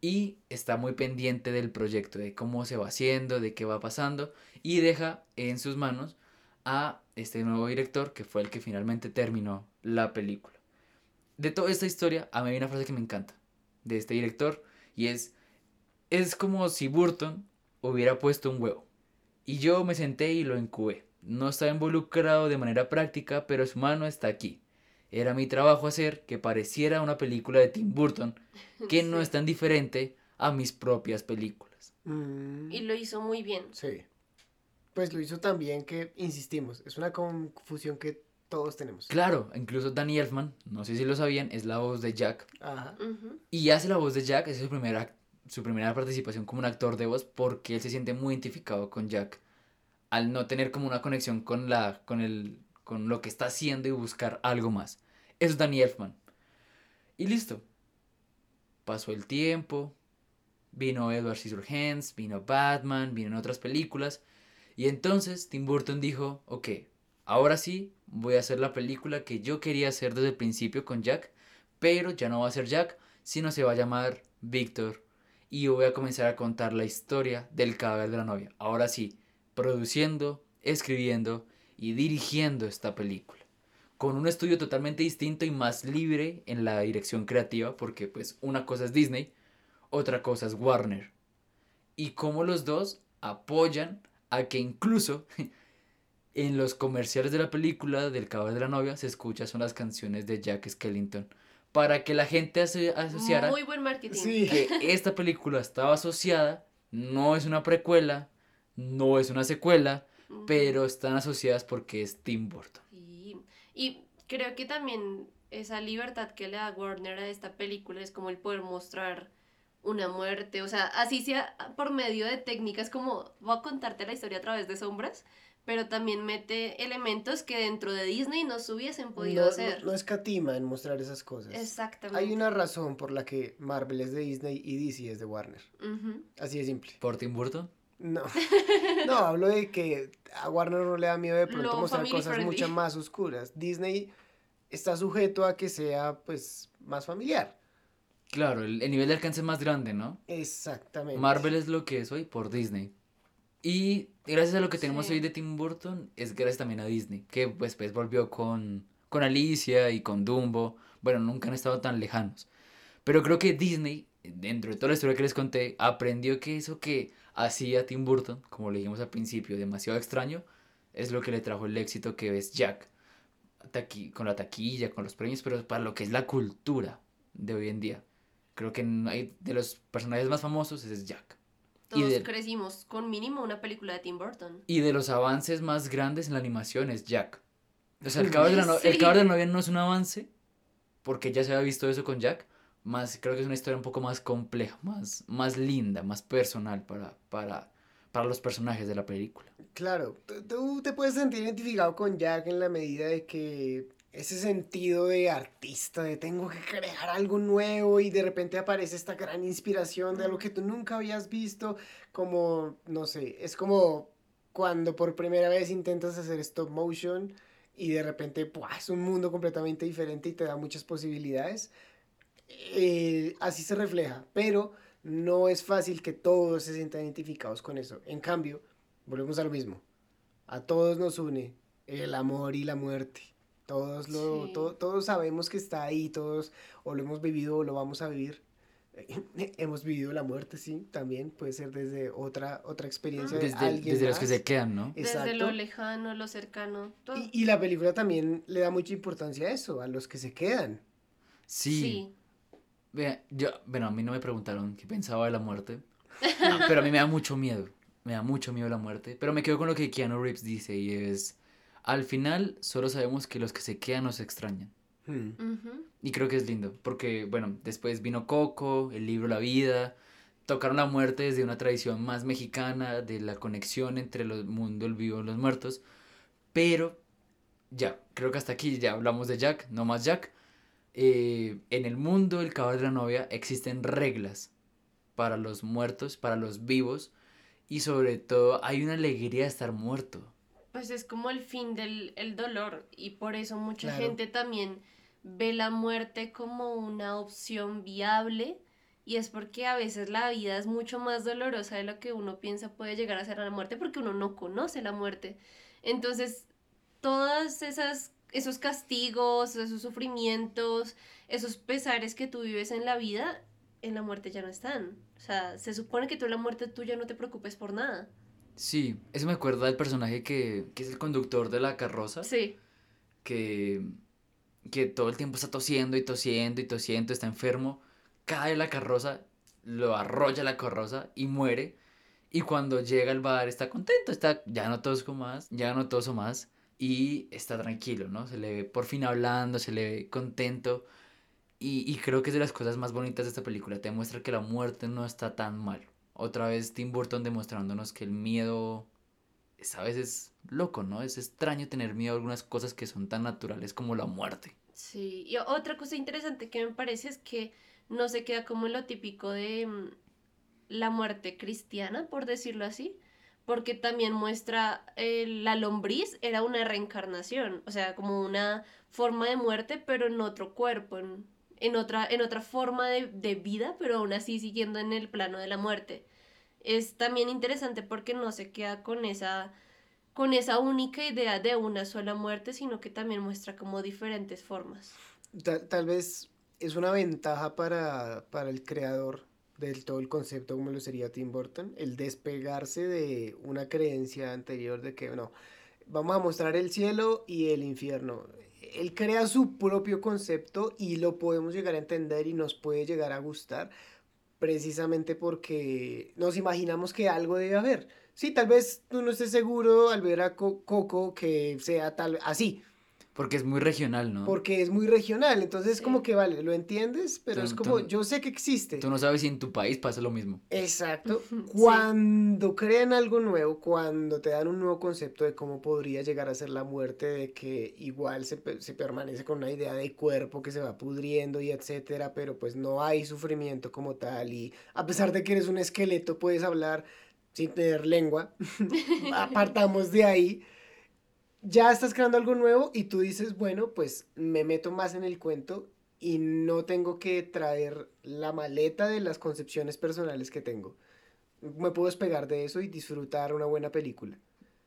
y está muy pendiente del proyecto, de cómo se va haciendo, de qué va pasando, y deja en sus manos a este nuevo director que fue el que finalmente terminó la película. De toda esta historia, a mí hay una frase que me encanta de este director y es, es como si Burton hubiera puesto un huevo y yo me senté y lo incubé. No estaba involucrado de manera práctica, pero su mano está aquí. Era mi trabajo hacer que pareciera una película de Tim Burton, [laughs] que no es tan diferente a mis propias películas.
Mm,
Y lo hizo muy bien.
sí. Pues lo hizo también que, insistimos, es una confusión que todos tenemos.
Claro, incluso Danny Elfman, no sé si lo sabían, es la voz de Jack.
Ajá.
Y hace la voz de Jack, es su primera, su primera participación como un actor de voz, porque él se siente muy identificado con Jack. Al no tener como una conexión con, la, con, el, con lo que está haciendo y buscar algo más. Eso es Danny Elfman. Y listo. Pasó el tiempo. Vino Edward Scissorhands, vino Batman, vino otras películas. Y entonces Tim Burton dijo, ok, ahora sí voy a hacer la película que yo quería hacer desde el principio con Jack, pero ya no va a ser Jack, sino se va a llamar Víctor. Y voy a comenzar a contar la historia del cadáver de la novia. Ahora sí, produciendo, escribiendo y dirigiendo esta película. Con un estudio totalmente distinto y más libre en la dirección creativa, porque pues una cosa es Disney, otra cosa es Warner. Y como los dos apoyan a que incluso [laughs] en los comerciales de la película del cadáver de la novia se escuchan son las canciones de Jack Skellington. Para que la gente aso- asociara
Muy buen marketing.
Sí.
que [laughs] esta película estaba asociada, no es una precuela, no es una secuela, pero están asociadas porque es Tim Burton.
Sí. Y creo que también esa libertad que le da Warner a esta película es como el poder mostrar una muerte, o sea, así sea por medio de técnicas como voy a contarte la historia a través de sombras, pero también mete elementos que dentro de Disney no se hubiesen podido
no,
hacer.
no, no escatima en mostrar esas cosas.
Exactamente.
Hay una razón por la que Marvel es de Disney y DC es de Warner. Así de simple.
¿Por Tim Burton?
No. [laughs] No, hablo de que a Warner no le da miedo de pronto
Lo
mostrar cosas
friendly.
mucho más oscuras. Disney está sujeto a que sea pues más familiar.
Claro, el, el nivel de alcance es más grande, ¿no?
Exactamente.
Marvel es lo que es hoy por Disney. Y gracias a lo que tenemos
Sí.
hoy de Tim Burton, es gracias también a Disney, que pues, pues volvió con, con Alicia y con Dumbo. Bueno, nunca han estado tan lejanos. Pero creo que Disney, dentro de toda la historia que les conté, aprendió que eso que hacía Tim Burton, como le dijimos al principio, demasiado extraño, es lo que le trajo el éxito que es Jack. Taqui- con la taquilla, con los premios, pero para lo que es la cultura de hoy en día. Creo que no hay de los personajes más famosos es Jack. Y
Todos
de,
crecimos con mínimo una película de Tim Burton.
y de los avances más grandes en la animación es Jack. O sea, el [laughs] cadáver de la, no- el
Sí.
de la novia no es un avance, porque ya se había visto eso con Jack. Más, creo que es una historia un poco más compleja, más, más linda, más personal para, para, para los personajes de la película.
Claro, tú- te puedes sentir identificado con Jack en la medida de que ese sentido de artista, de tengo que crear algo nuevo y de repente aparece esta gran inspiración de algo que tú nunca habías visto, como, no sé, es como cuando por primera vez intentas hacer stop motion y de repente ¡buah! es un mundo completamente diferente y te da muchas posibilidades. Eh, así se refleja, pero no es fácil que todos se sientan identificados con eso. En cambio, volvemos a lo mismo. A todos nos une el amor y la muerte. Todos, lo,
Sí.
to- todos sabemos que está ahí, todos o lo hemos vivido o lo vamos a vivir. [laughs] hemos vivido la muerte, sí, también puede ser desde otra, otra experiencia de
Desde,
alguien
desde los que
más.
se quedan, ¿no?
Desde
Exacto.
lo lejano, lo cercano. Todo.
Y, y la película también le da mucha importancia a eso, a los que se quedan.
Sí.
Sí.
Vea, yo, bueno, a mí no me preguntaron qué pensaba de la muerte, No, [laughs] pero a mí me da mucho miedo, me da mucho miedo la muerte, pero me quedo con lo que Keanu Reeves dice y es, al final solo sabemos que los que se quedan nos extrañan.
Hmm.
Y creo que es lindo, porque bueno, después vino Coco, el libro La Vida, tocaron la muerte desde una tradición más mexicana, de la conexión entre el mundo, el vivo y los muertos. Pero ya, creo que hasta aquí ya hablamos de Jack, no más Jack. Eh, en el mundo del caballo de la novia existen reglas para los muertos, para los vivos, y sobre todo hay una alegría de estar muerto.
Pues es como el fin del el dolor, y por eso mucha gente también ve la muerte como una opción viable, y es porque a veces la vida es mucho más dolorosa de lo que uno piensa puede llegar a ser la muerte, porque uno no conoce la muerte. Entonces, todas esas esos castigos, esos sufrimientos, esos pesares que tú vives en la vida, en la muerte ya no están. O sea, se supone que tú en la muerte tuya no te preocupes por nada.
Sí, eso me acuerda del personaje que, que es el conductor de la carroza.
Sí.
Que, que todo el tiempo está tosiendo y tosiendo y tosiendo, está enfermo, cae la carroza, lo arrolla la carroza y muere. Y cuando llega al bar está contento, está, ya no toso más, ya no toso más y está tranquilo, ¿no? Se le ve por fin hablando, se le ve contento. Y, y, creo que es de las cosas más bonitas de esta película. Te muestra que la muerte no está tan mal. Otra vez Tim Burton demostrándonos que el miedo es a veces loco, ¿no? Es extraño tener miedo a algunas cosas que son tan naturales como la muerte.
Sí, y otra cosa interesante que me parece es que no se queda como lo típico de mm, la muerte cristiana, por decirlo así, porque también muestra eh, la lombriz era una reencarnación, o sea, como una forma de muerte, pero en otro cuerpo, en, en otra, en otra forma de, de, vida, pero aún así siguiendo en el plano de la muerte. Es también interesante porque no se queda con esa, con esa única idea de una sola muerte, sino que también muestra como diferentes formas.
Tal, tal vez es una ventaja para, para el creador del todo el concepto como lo sería Tim Burton, el despegarse de una creencia anterior de que no, vamos a mostrar el cielo y el infierno. Él crea su propio concepto y lo podemos llegar a entender y nos puede llegar a gustar precisamente porque nos imaginamos que algo debe haber. Sí, tal vez tú no estés seguro al ver a Coco que sea tal así,
porque es muy regional, ¿no?
Porque es muy regional, entonces es como que vale, lo entiendes, pero es como, yo sé que existe.
Tú no sabes si en tu país pasa lo mismo.
Exacto. [laughs] Cuando crean algo nuevo, cuando te dan un nuevo concepto de cómo podría llegar a ser la muerte, de que igual se, se permanece con una idea de cuerpo que se va pudriendo y etcétera, pero pues no hay sufrimiento como tal y a pesar de que eres un esqueleto puedes hablar sin tener lengua, [laughs] [laughs] apartamos de ahí ya estás creando algo nuevo y tú dices, bueno, pues me meto más en el cuento y no tengo que traer la maleta de las concepciones personales que tengo. Me puedo despegar de eso y disfrutar una buena película.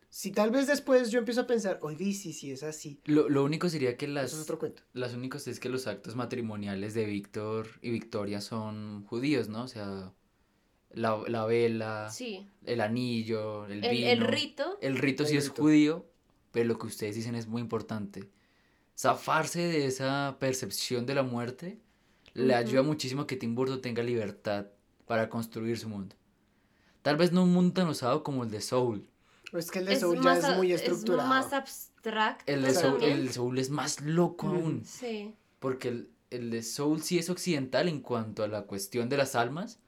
Si tal vez después yo empiezo a pensar, oye, sí, sí, es así.
Lo, lo único sería que las...
Eso es otro cuento.
Las únicas es que los actos matrimoniales de Víctor y Victoria son judíos, ¿no? O sea, la, la vela,
sí.
el anillo, el,
el,
vino.
El rito.
El rito sí es judío, pero lo que ustedes dicen es muy importante. Zafarse de esa percepción de la muerte le ayuda muchísimo a que Tim Burton tenga libertad para construir su mundo. Tal vez no un mundo tan osado como el de Soul.
Es que el de Soul ya es muy estructurado.
Es más abstracto.
El de Soul, el Soul es más loco
Mm.
aún.
Sí.
Porque el, el de Soul sí es occidental en cuanto a la cuestión de las almas.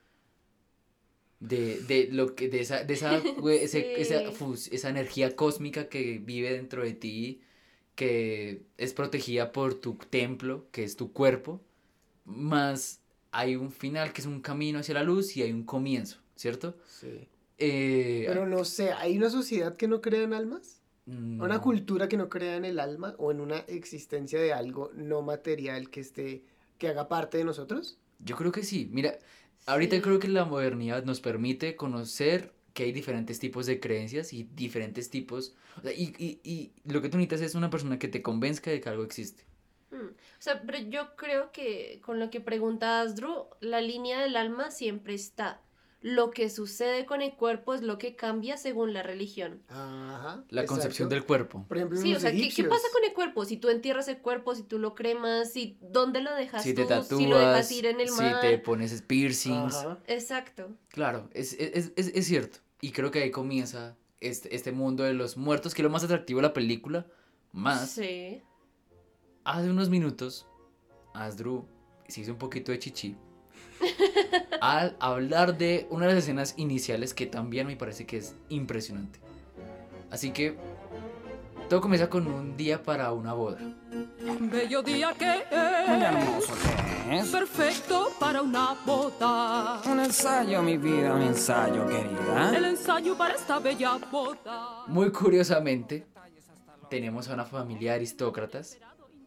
De, de lo que de esa de esa, [laughs] ese-
Sí.
esa, fus- esa energía cósmica que vive dentro de ti que es protegida por tu templo que es tu cuerpo más hay un final que es un camino hacia la luz y hay un comienzo cierto
Sí.
Eh,
Pero no sé, ¿hay una sociedad que no crea en almas? ¿Una
no.
cultura que no crea en el alma o en una existencia de algo no material que esté, que haga parte de nosotros?
Yo creo que sí. Mira, ahorita creo que la modernidad nos permite conocer que hay diferentes tipos de creencias y diferentes tipos. o sea, y, y, y lo que tú necesitas es una persona que te convenzca de que algo existe.
Mm. O sea, pero yo creo que con lo que preguntas, Drew, la línea del alma siempre está. Lo que sucede con el cuerpo es lo que cambia según la religión.
Ajá.
La concepción del cuerpo.
Por ejemplo,
Sí, o sea, ¿qué, qué pasa con el cuerpo? Si tú entierras el cuerpo, si tú lo cremas, si dónde lo dejas
Si te
tú,
tatúas,
si lo dejas ir en el
si
mar.
te pones piercings.
Ajá.
Exacto.
Claro, es, es, es, es cierto. Y creo que ahí comienza este, este mundo de los muertos, que es lo más atractivo de la película. Más,
Sí.
hace unos minutos, Asdru se hizo un poquito de chichi. Al hablar de una de las escenas iniciales que también me parece que es impresionante. Así que todo comienza con un día para una boda.
Bello día que es.
Muy hermoso que es.
Perfecto para una boda.
Un ensayo, mi vida, un ensayo, querida.
El ensayo para esta bella boda.
Muy curiosamente, tenemos a una familia de aristócratas,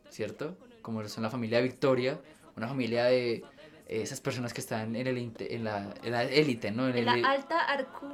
¿cierto? Como son la familia Victoria, una familia de esas personas que están en, el, en, la, en la élite, ¿no?
En,
el,
la alta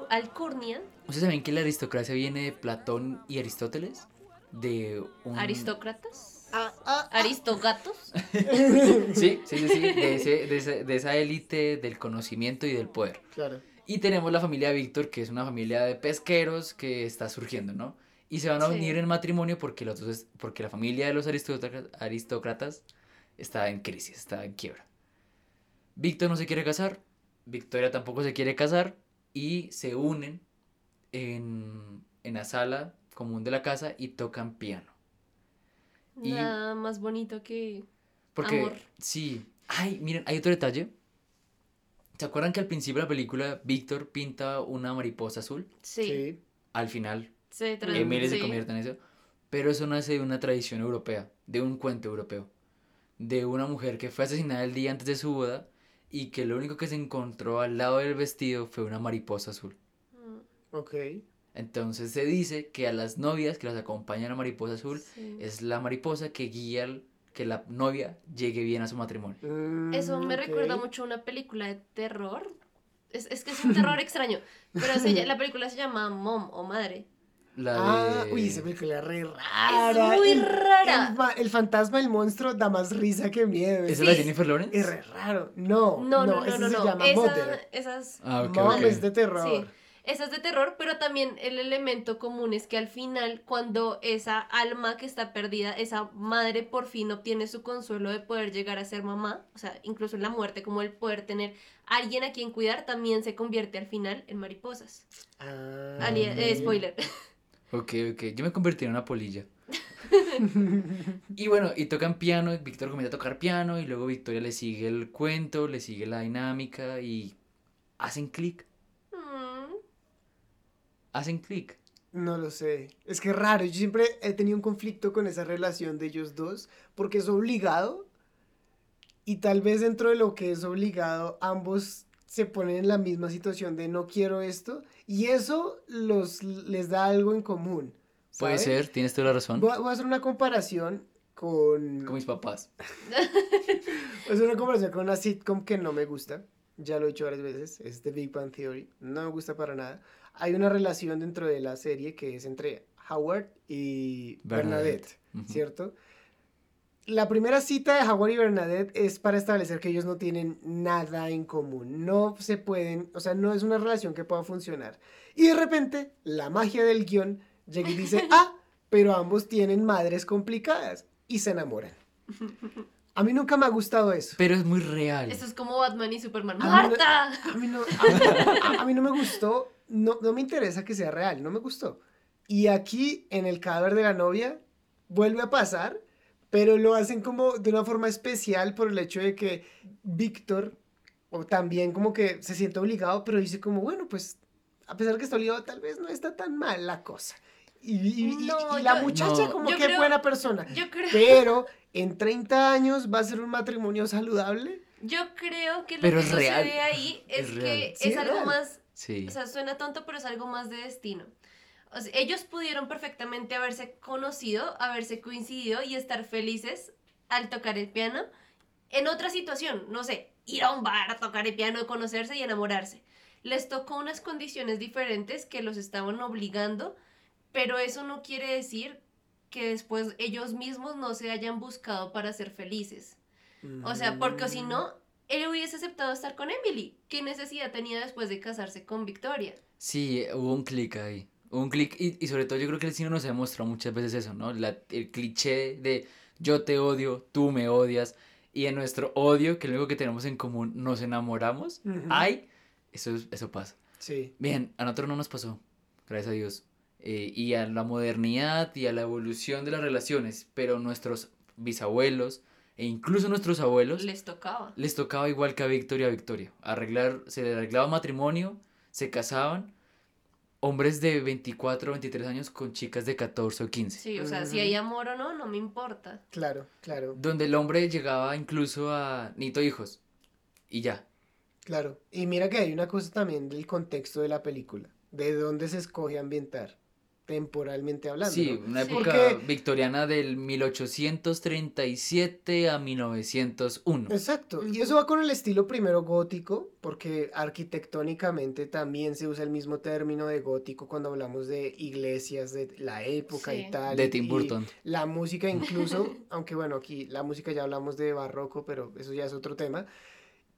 alcurnia.
¿Ustedes saben que la aristocracia viene de Platón y Aristóteles? De un...
¿Aristócratas?
Ah, ah, ah.
¿Aristogatos? [laughs]
sí, sí, sí, sí, de, ese, de, ese, de esa élite del conocimiento y del poder.
Claro.
Y tenemos la familia Víctor, que es una familia de pesqueros que está surgiendo, ¿no? Y se van a unir en matrimonio porque, los dos, porque la familia de los aristócratas está en crisis, está en quiebra. Víctor no se quiere casar, Victoria tampoco se quiere casar y se unen en, en la sala común de la casa y tocan piano.
Nada más bonito que
porque,
amor.
Sí. Ay, miren, hay otro detalle. ¿Se acuerdan que al principio de la película Víctor pinta una mariposa azul?
Sí.
Al final,
se
Emily se convierte en eso. Pero eso nace de una tradición europea, de un cuento europeo. De una mujer que fue asesinada el día antes de su boda y que lo único que se encontró al lado del vestido fue una mariposa azul.
Ok.
Entonces
se dice que a las novias que las acompañan a mariposa azul es la mariposa que guía que la novia llegue bien a su matrimonio.
Mm,
Eso me recuerda mucho a una película de terror. Es, es que es un terror [laughs] extraño. Pero se, la película se llama Mom o Madre.
La de...
Ah, uy, esa película es re rara.
Es muy
el,
rara.
El, el, fantasma del monstruo da más risa que miedo.
¿Es la de Jennifer Lawrence?
Es re raro. No,
no,
no,
no, no,
se
no.
llama
Esa,
Mother.
Esas...
Ah,
Mom es de terror.
Sí. Esa es de terror, pero también el elemento común es que al final, cuando esa alma que está perdida, esa madre por fin obtiene su consuelo de poder llegar a ser mamá, o sea, incluso en la muerte, como el poder tener alguien a quien cuidar, también se convierte al final en mariposas.
Ah,
Ali- eh, spoiler.
Ok, ok. Yo me convertí en una polilla. [laughs] y bueno, y tocan piano, y Víctor comienza a tocar piano, y luego Victoria le sigue el cuento, le sigue la dinámica, y hacen clic.
Mm,
Hacen clic.
No lo sé. Es que es raro. Yo siempre he tenido un conflicto con esa relación de ellos dos porque es obligado y tal vez dentro de lo que es obligado ambos se ponen en la misma situación de no quiero esto y eso los les da algo en común.
Puede ser, tienes toda la razón.
Voy a, voy a hacer una comparación con,
Con mis papás. [laughs]
voy a hacer una comparación con una sitcom que no me gusta. Ya lo he dicho varias veces. Es The Big Bang Theory. No me gusta para nada. Hay una relación dentro de la serie que es entre Howard y
Bernadette.
Bernadette. ¿cierto? La primera cita de Howard y Bernadette es para establecer que ellos no tienen nada en común. No se pueden, o sea, no es una relación que pueda funcionar. Y de repente, la magia del guion llega y dice, [laughs] ah, pero ambos tienen madres complicadas y se enamoran. A mí nunca me ha gustado eso.
Pero es muy real.
Eso es como Batman y Superman.
A mí no-
¡Marta!
A mí no, a, a- a mí no me gustó, no, no me interesa que sea real, no me gustó. Y aquí, en el cadáver de la novia, vuelve a pasar, pero lo hacen como de una forma especial por el hecho de que Víctor, o también como que se siente obligado, pero dice como, bueno, pues, a pesar que está obligado, tal vez no está tan mal la cosa. Y, y- y-
No,
y la
yo-
muchacha
No.
como
Yo
que
creo-
buena persona.
Yo creo,
Pero en 30 años va a ser un matrimonio saludable.
yo creo que lo
Pero
que
es real.
sucede ahí es,
Es
que.
Sí,
es
es
algo más
Sí.
O sea, suena tonto, pero es algo más de destino. Ellos pudieron perfectamente haberse conocido, haberse coincidido y estar felices al tocar el piano en otra situación. No sé, ir a un bar tocar el piano, conocerse y enamorarse. Les tocó unas condiciones diferentes que los estaban obligando, pero eso no quiere decir que después ellos mismos no se hayan buscado para ser felices. O sea, porque si no, él hubiese aceptado estar con Emily. ¿Qué necesidad tenía después de casarse con Victoria?
Sí, hubo un clic ahí. Un clic y, y sobre todo yo creo que el cine nos ha demostrado muchas veces eso, ¿no? La- el cliché de yo te odio, tú me odias y en nuestro odio, que es lo único que tenemos en común, nos enamoramos.
Ujú.
Ay, eso, es- eso pasa.
Sí.
Bien, a nosotros no nos pasó, gracias a Dios. Eh, y a la modernidad y a la evolución de las relaciones, pero nuestros bisabuelos, e incluso nuestros abuelos
Les tocaba.
les tocaba igual que a Victoria a Victoria. Arreglar, se le arreglaba matrimonio, se casaban hombres de 24 o 23 años con chicas de 14 o 15.
Sí, o sea, si hay amor o no, no me importa.
Claro, claro,
Donde el hombre llegaba incluso a Nito hijos. Y ya.
claro. Y mira que hay una cosa también del contexto de la película, de dónde se escoge ambientar, temporalmente hablando.
Sí,
¿no?
una época
Porque-
victoriana del 1837 a 1901.
Exacto, y eso va con el estilo primero gótico, porque arquitectónicamente también se usa el mismo término de gótico cuando hablamos de iglesias de la época
Sí.
y tal.
De Tim
y
Burton.
La música [laughs] incluso, aunque bueno, aquí la música ya hablamos de barroco, pero eso ya es otro tema.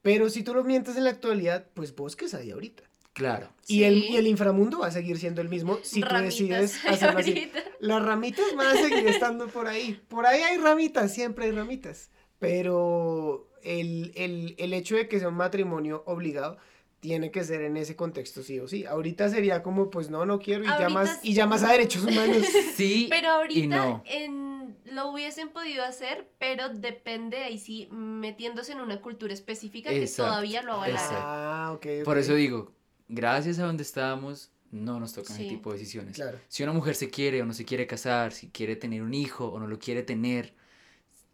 Pero si tú lo mientes en la actualidad, pues bosques hay ahorita.
Claro.
Y, el, y el inframundo va a seguir siendo el mismo si tú
Ramitas
decides
hay [laughs]
hacerlo así. Las ramitas van a seguir estando por ahí. Por ahí hay ramitas, siempre hay ramitas. Pero el, el- el hecho de que sea un matrimonio obligado tiene que ser en ese contexto sí o sí. Ahorita sería como, pues no, no quiero y
Ahorita
llamas,
sí.
y llamas a derechos humanos. [laughs]
Sí
Pero ahorita
y no.
en, lo hubiesen podido hacer, pero depende ahí sí, metiéndose en una cultura específica que todavía lo avalara.
exacto.
Ah, ok.
Por eso digo, gracias a donde estábamos, no nos tocan
Sí.
ese tipo de decisiones.
Claro.
Si una mujer se quiere o no se quiere casar, si quiere tener un hijo o no lo quiere tener,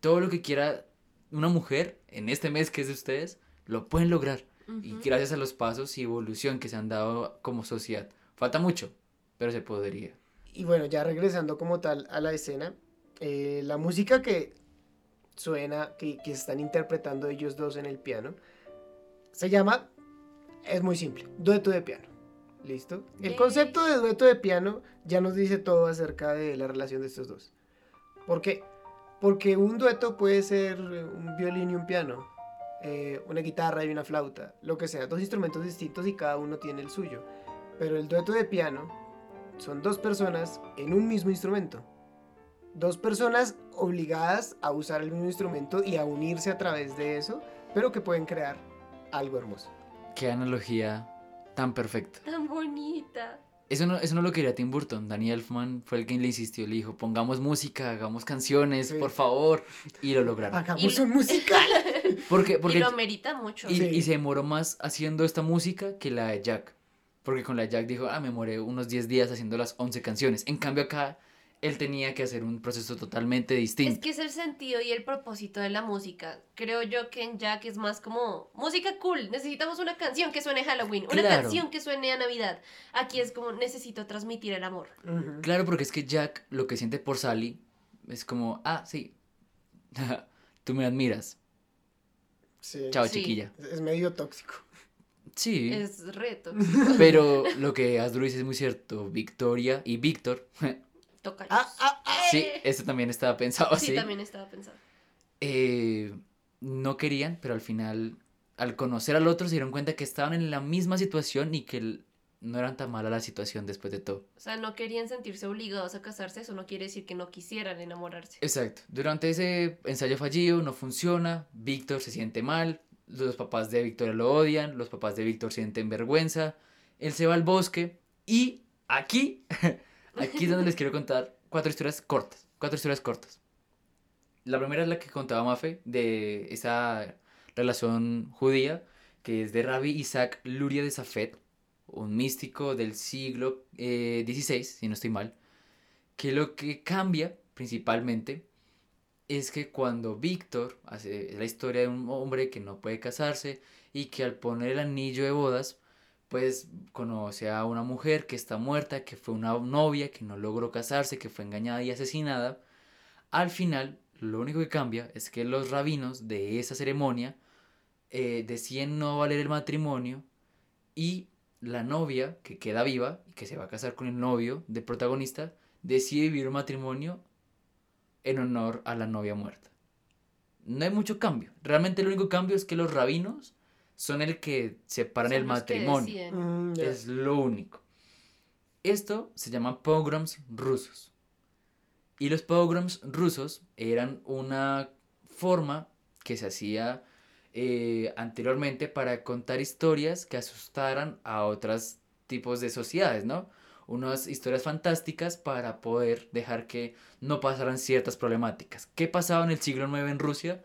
todo lo que quiera una mujer en este mes que es de ustedes, lo pueden lograr. Y
Ujú.
gracias a los pasos y evolución que se han dado como sociedad. Falta mucho, pero se podría.
Y bueno, ya regresando como tal a la escena, eh, la música que suena, que, que están interpretando ellos dos en el piano, se llama, es muy simple, dueto de piano. ¿Listo? El concepto de dueto de piano ya nos dice todo acerca de la relación de estos dos. ¿Por qué? Porque un dueto puede ser un violín y un piano, eh, una guitarra y una flauta, lo que sea, dos instrumentos distintos y cada uno tiene el suyo. Pero el dueto de piano son dos personas en un mismo instrumento. Dos personas obligadas a usar el mismo instrumento y a unirse a través de eso, pero que pueden crear algo hermoso.
Qué analogía tan perfecta.
Tan bonita.
Eso no, eso no lo quería Tim Burton. Danny Elfman fue el quien le insistió. Le dijo, pongamos música, hagamos canciones,
Sí.
por favor. Y lo lograron.
Hagamos
Y-
un musical. [laughs]
Porque, porque
y lo merita mucho.
Y,
Sí.
y se demoró más haciendo esta música que la de Jack. Porque con la de Jack dijo, ah, me demoré unos 10 días haciendo las 11 canciones. En cambio acá, él tenía que hacer un proceso totalmente
Es
distinto.
que es el sentido y el propósito de la música. Creo yo que en Jack es más como música cool. Necesitamos una canción que suene a Halloween, una
Claro.
canción que suene a Navidad. Aquí es como necesito transmitir el amor.
Claro, porque es que Jack lo que siente por Sally es como, ah, sí, [laughs] tú me admiras.
Sí.
Chao,
Sí.
chiquilla.
Es- Es medio tóxico.
Sí,
Es reto.
pero lo que Asdru dice es muy cierto. Victoria y Víctor, [laughs]
Toca.
Ah, ah, ah.
sí, eso también estaba pensado
sí,
así.
también estaba pensando.
eh, no querían, pero al final, al conocer al otro, se dieron cuenta que estaban en la misma situación y que el- no eran tan mala la situación después de todo.
O sea, no querían sentirse obligados a casarse, eso no quiere decir que no quisieran enamorarse.
Exacto. Durante ese ensayo fallido, no funciona, Víctor se siente mal, los papás de Victoria lo odian, los papás de Víctor sienten vergüenza, él se va al bosque y aquí, [laughs] aquí es donde les quiero contar cuatro historias cortas, cuatro historias cortas. La primera es la que contaba Mafe de esa relación judía que es de Rabbi Isaac Luria de Safed, un místico del siglo eh, XVI, si no estoy mal, que lo que cambia principalmente es que cuando Víctor hace la historia de un hombre que no puede casarse y que al poner el anillo de bodas pues conoce a una mujer que está muerta, que fue una novia, que no logró casarse, que fue engañada y asesinada. Al final, lo único que cambia es que los rabinos de esa ceremonia eh, deciden no valer el matrimonio y la novia que queda viva y que se va a casar con el novio del protagonista decide vivir un matrimonio en honor a la novia muerta. No hay mucho cambio. Realmente el único cambio es que los rabinos son el que separan
Son
el matrimonio.
Mm, ya.
Es lo único. Esto se llama pogroms rusos. Y los pogroms rusos eran una forma que se hacía eh, anteriormente para contar historias que asustaran a otros tipos de sociedades, ¿no? unas historias fantásticas para poder dejar que no pasaran ciertas problemáticas. ¿Qué pasaba en el siglo IX en Rusia?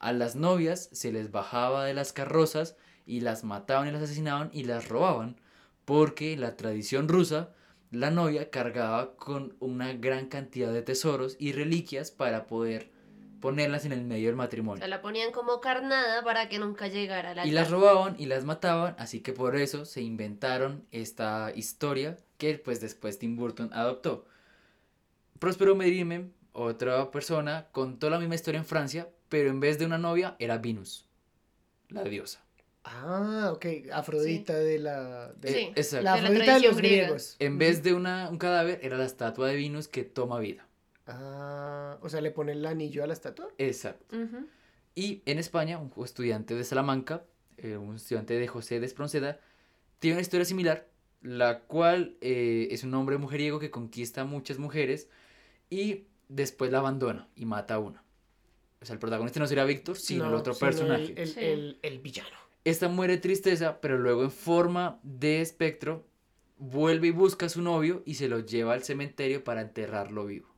A las novias se les bajaba de las carrozas y las mataban y las asesinaban y las robaban, porque la tradición rusa, la novia cargaba con una gran cantidad de tesoros y reliquias para poder ponerlas en el medio del
O
matrimonio.
sea, la ponían como carnada para que nunca llegara la
Y las robaban y las mataban, así que por eso se inventaron esta historia que pues después Tim Burton adoptó. Próspero Medime, otra persona, contó la misma historia en Francia, pero en vez de una novia era Venus, la diosa.
Ah, ok. Afrodita de la. De,
Eh, exacto.
La
De la
Afrodita de los
griega.
griegos.
En vez de una, un cadáver era la estatua de Venus que toma vida.
Ah, o sea, le ponen el anillo a la estatua.
Exacto. Y en España, un estudiante de Salamanca, eh, un estudiante de José de Espronceda, tiene una historia similar, la cual eh, es un hombre mujeriego que conquista a muchas mujeres y después la abandona y mata a una. O sea, el protagonista no sería Víctor, sino el otro
sino el-
personaje.
El,
Sí.
el- el villano.
Esta muere tristeza, pero luego en forma de espectro vuelve y busca a su novio y se lo lleva al cementerio para enterrarlo vivo.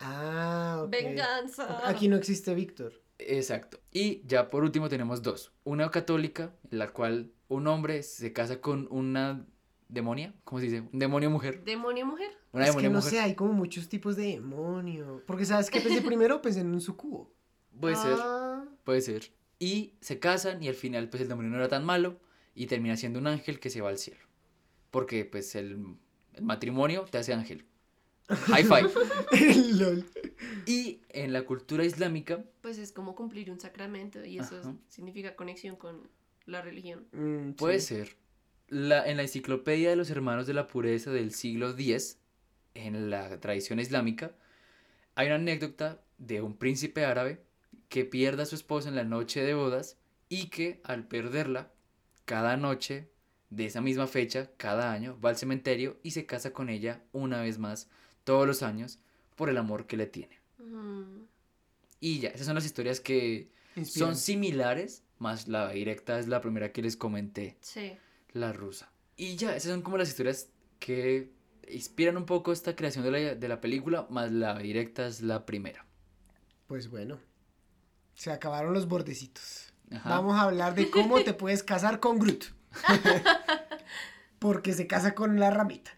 Ah, ok.
Venganza.
Aquí no existe Víctor.
Exacto. Y ya por último tenemos dos. Una católica, en la cual un hombre se casa con una demonia, ¿cómo se dice? Un demonio mujer.
¿Demonio mujer?
Una
es que no
mujer.
sé, hay como muchos tipos de demonio. Porque ¿sabes qué pensé primero? Pensé en un sucubo.
Puede ser,
Ah,
puede ser. Y se casan y al final pues el demonio no era tan malo y termina siendo un ángel que se va al cielo. Porque pues el, el matrimonio te hace ángel. High five. [laughs]
Lol.
Y en la cultura islámica,
pues es como cumplir un sacramento y eso
Ajá.
significa conexión con la religión.
Mm,
Puede
sí.
ser. La, en la enciclopedia de los hermanos de la pureza del siglo X, en la tradición islámica, hay una anécdota de un príncipe árabe que pierde a su esposa en la noche de bodas y que al perderla, cada noche de esa misma fecha, cada año, va al cementerio y se casa con ella una vez más, todos los años, por el amor que le tiene.
Mm,
Y ya, esas son las historias que
Inspiran.
son similares, más la directa es la primera que les comenté
sí.
la rusa. Y ya, esas son como las historias que inspiran un poco esta creación de la, de la película, más la directa es la primera.
Pues bueno. Se acabaron los bordecitos.
Ajá.
Vamos a hablar de cómo te puedes casar con Groot. [laughs] Porque se casa con la ramita.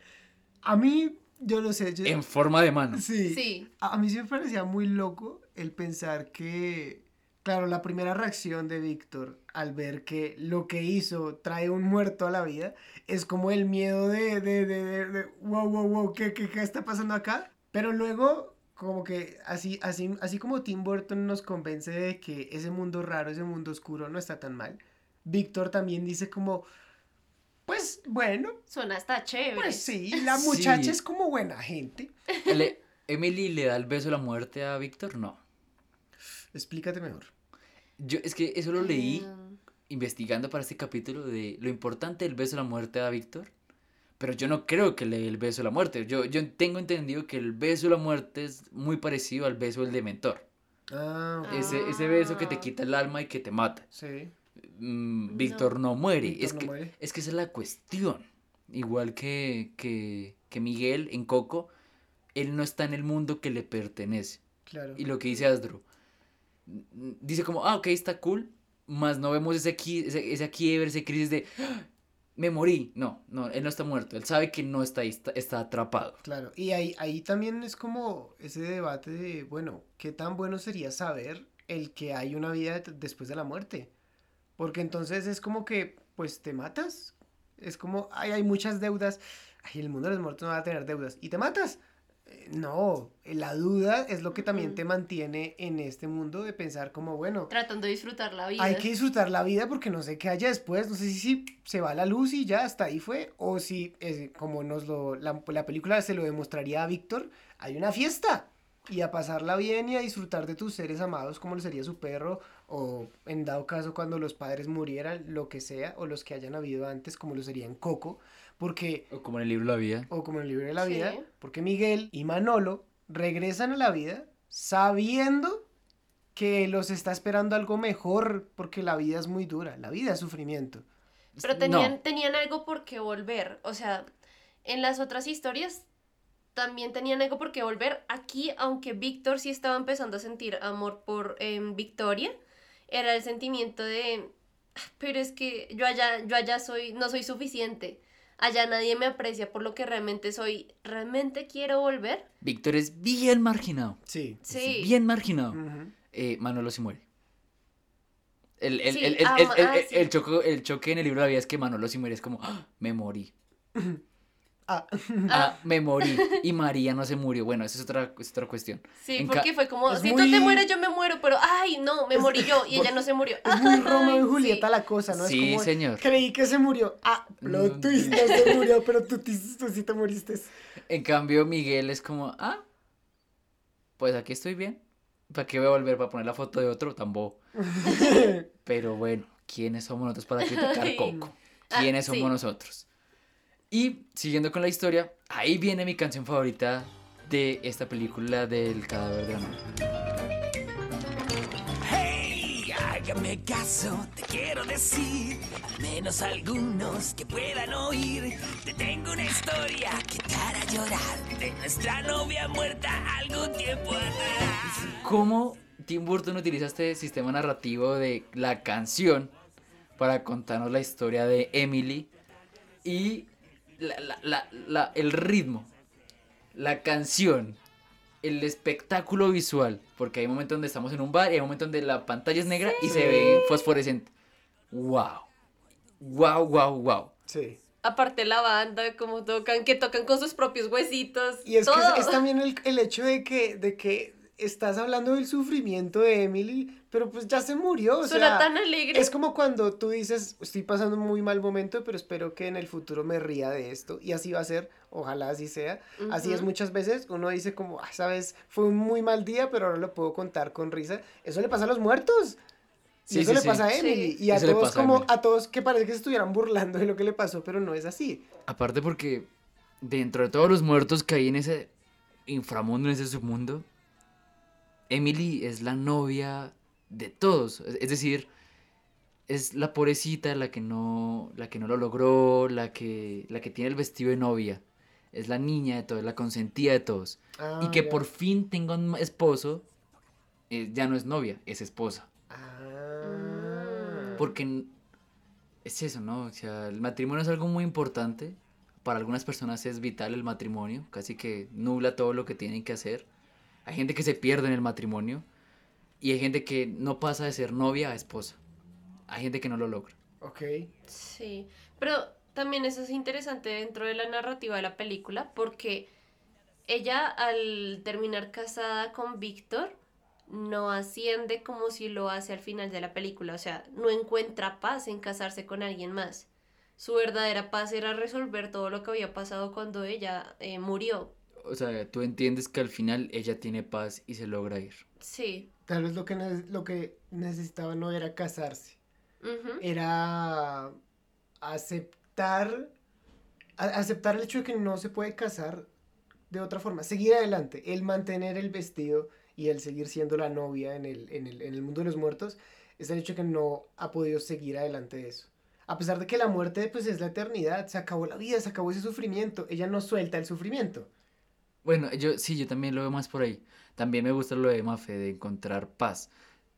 A mí, yo no sé. yo-
En forma de mano.
Sí.
Sí.
A a mí sí me parecía muy loco el pensar que, claro, la primera reacción de Víctor al ver que lo que hizo trae un muerto a la vida es como el miedo de, de, de, de- de, wow, wow, wow, ¿qué, qué, qué está pasando acá? Pero luego, como que así, así, así como Tim Burton nos convence de que ese mundo raro, ese mundo oscuro no está tan mal, Víctor también dice como, pues bueno,
Suena hasta chévere.
pues sí, la [laughs] muchacha
Sí.
es como buena gente. [laughs]
Le- ¿Emily le da el beso de la muerte a Víctor? No.
Explícate mejor.
Yo, es que eso lo leí
Mm,
investigando para este capítulo de lo importante del beso de la muerte a Víctor. Pero yo no creo que le dé el beso de la muerte. Yo, yo tengo entendido que el beso de la muerte es muy parecido al beso del dementor.
Ah, ok.
Ese, ese beso que te quita el alma y que te mata.
Sí.
Mm, Víctor no, muere.
Víctor
es,
no
que,
muere.
es que esa es la cuestión. Igual que, que, que Miguel en Coco, él no está en el mundo que le pertenece.
Claro.
Y lo que dice Asdru, dice como, ah, ok, está cool, más no vemos ese, qui- ese, ese quiebre, ese crisis de, "Ah, me morí. No, no, él no está muerto, él sabe que no está ahí, está, está atrapado.
Claro. Y ahí, ahí también es como ese debate de, bueno, ¿qué tan bueno sería saber el que hay una vida después de la muerte? Porque entonces es como que, pues te matas. Es como, ay, hay muchas deudas. Ay, el mundo de los muertos no va a tener deudas. ¿Y te matas? No, la duda es lo que también te mantiene en este mundo de pensar como, bueno,
Tratando de disfrutar la vida.
Hay que disfrutar la vida porque no sé qué haya después. No sé si, si se va la luz y ya hasta ahí fue. O si, eh, como nos lo, la, la película se lo demostraría a Víctor, hay una fiesta. Y a pasarla bien y a disfrutar de tus seres amados como lo sería su perro. O en dado caso cuando los padres murieran, lo que sea. O los que hayan habido antes como lo sería en Coco. Porque
O como en el libro La Vida.
o como en el libro de la
Sí.
vida, porque Miguel y Manolo regresan a la vida sabiendo que los está esperando algo mejor, porque la vida es muy dura, la vida es sufrimiento.
Pero
No.
tenían, tenían algo por qué volver. O sea, en las otras historias también tenían algo por qué volver. Aquí, aunque Víctor sí estaba empezando a sentir amor por em, Victoria, era el sentimiento de, "Ah, pero es que yo allá, yo allá soy, no soy suficiente. Allá nadie me aprecia por lo que realmente soy. ¿Realmente quiero volver?
Víctor es bien marginado.
Sí.
Sí.
bien marginado. Eh, Manolo se muere. El, el,
Sí,
el, el, el-
ah,
el-
sí.
el choco- el choque en el libro de la vida es que Manolo se muere. Es como, "Ah, me morí. [clears throat]
Ah.
Ah, me morí. Y María no se murió. Bueno, esa es otra, es otra cuestión.
Sí,
En
porque fue como, si
muy-
tú te mueres, yo me muero, pero ay, no, me morí yo y ella no se murió.
Es muy Romeo y Julieta
sí.
la cosa, ¿no?
Sí,
es como,
señor.
Creí que se murió. Ah, plot
Mm.
twist, no se murió, pero tú, tú sí te moriste.
En cambio, Miguel es como, ah, pues aquí estoy bien. ¿Para qué voy a volver? ¿Para poner la foto de otro? Tambo. [laughs] Pero bueno, ¿quiénes somos nosotros para criticar. Coco?
Ah,
¿Quiénes somos
sí.
nosotros? Y siguiendo con la historia, ahí viene mi canción favorita de esta película del cadáver de la novia.
Hey, hágame caso, te quiero decir, al menos algunos que puedan oír. Te tengo una historia que te hará llorar de nuestra novia muerta algún tiempo atrás.
¿Cómo Tim Burton utiliza este sistema narrativo de la canción para contarnos la historia de Emily y la- la- la- la- el ritmo, la canción, el espectáculo visual? Porque hay momentos donde estamos en un bar y hay momentos donde la pantalla es negra y se ve fosforescente. ¡Wow! ¡Wow, wow, wow!
Sí.
Aparte la banda, como tocan, que tocan con sus propios huesitos.
Y es
todo.
que es, es también el, el hecho de que, de que estás hablando del sufrimiento de Emily, pero pues ya se murió. O
Suena
sea,
tan alegre.
Es como cuando tú dices, estoy pasando un muy mal momento, pero espero que en el futuro me ría de esto. Y así va a ser, ojalá así sea. Así es muchas veces, uno dice como, "Ah, sabes, fue un muy mal día, pero ahora lo puedo contar con risa. Eso le pasa a los muertos. Y
Sí,
eso
sí,
le
sí.
pasa a Emily.
Sí.
Y a
Eso
todos
a
como,
Emily.
a todos que parece que se estuvieran burlando de lo que le pasó, pero no es así.
Aparte porque dentro de todos los muertos que hay en ese inframundo, en ese submundo, Emily es la novia de todos. Es decir, es la pobrecita, la que no, la que no lo logró, la que, la que tiene el vestido de novia. Es la niña de todos, la consentida de todos. y
Ah,
que por fin tenga un esposo, eh, ya no es novia, es esposa.
Ah.
Porque es eso, ¿no? O sea, el matrimonio es algo muy importante. Para algunas personas es vital el matrimonio, casi que nubla todo lo que tienen que hacer. Hay gente que se pierde en el matrimonio y hay gente que no pasa de ser novia a esposa. Hay gente que no lo logra.
Ok.
Sí, pero también eso es interesante dentro de la narrativa de la película porque ella al terminar casada con Víctor no asciende como si lo hace al final de la película, o sea, no encuentra paz en casarse con alguien más. Su verdadera paz era resolver todo lo que había pasado cuando ella eh, murió.
O sea, tú entiendes que al final ella tiene paz y se logra ir.
Sí.
Tal vez lo que, ne- lo que necesitaba no era casarse,
ujú.
era aceptar, a- aceptar el hecho de que no se puede casar de otra forma, seguir adelante, el mantener el vestido y el seguir siendo la novia en el, en el, en el mundo de los muertos, es el hecho de que no ha podido seguir adelante de eso. A pesar de que la muerte pues es la eternidad, se acabó la vida, se acabó ese sufrimiento, ella no suelta el sufrimiento.
Bueno, yo sí, yo también lo veo más por ahí. También me gusta lo de Mafe, de encontrar paz.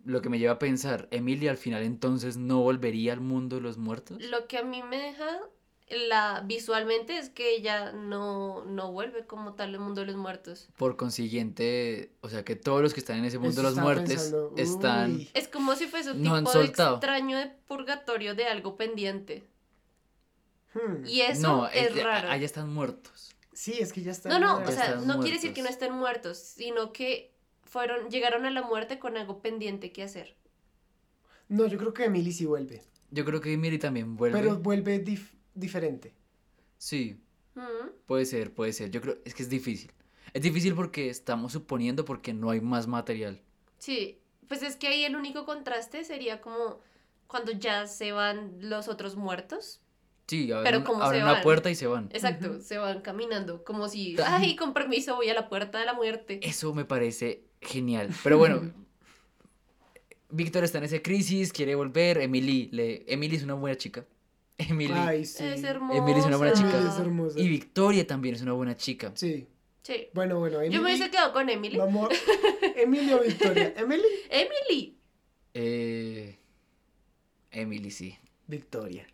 Lo que me lleva a pensar, Emilia al final entonces no volvería al mundo de los muertos.
Lo que a mí me deja la visualmente es que ella no, no vuelve como tal al mundo de los muertos.
Por consiguiente, o sea que todos los que están en ese mundo de los
pensando,
están...
Es como si fuese un
No
tipo de extraño de purgatorio de algo pendiente.
Hmm.
Y eso
no,
es
ella-
raro.
allá están muertos.
Sí, es que ya está.
No, no, o sea,
están
no quiere decir que no estén muertos, sino que fueron, llegaron a la muerte con algo pendiente que hacer.
No, yo creo que Emily sí vuelve.
Yo creo que Miri también vuelve.
Pero vuelve dif- diferente.
Sí,
Mm,
puede ser, puede ser. Yo creo, es que es difícil. Es difícil porque estamos suponiendo porque no hay más material.
Sí, pues es que ahí el único contraste sería como cuando ya se van los otros muertos.
Sí, abren,
Pero ¿cómo
abren
se
una puerta y se van.
Exacto, se van caminando, como si, ay, con permiso, voy a la puerta de la muerte.
Eso me parece genial. Pero bueno, [laughs] Víctor está en esa crisis, quiere volver. Emily, le, Emily es una buena chica. [laughs] Emily.
Ay, sí.
Es hermosa.
Emily es una buena chica.
Emily es hermosa.
Y Victoria también es una buena chica.
Sí.
Sí.
Bueno, bueno, Emily.
Yo me hubiese quedado con Emily.
Vamos. [laughs] Emily o Victoria. Emily.
Emily.
Eh, Emily, sí.
Victoria.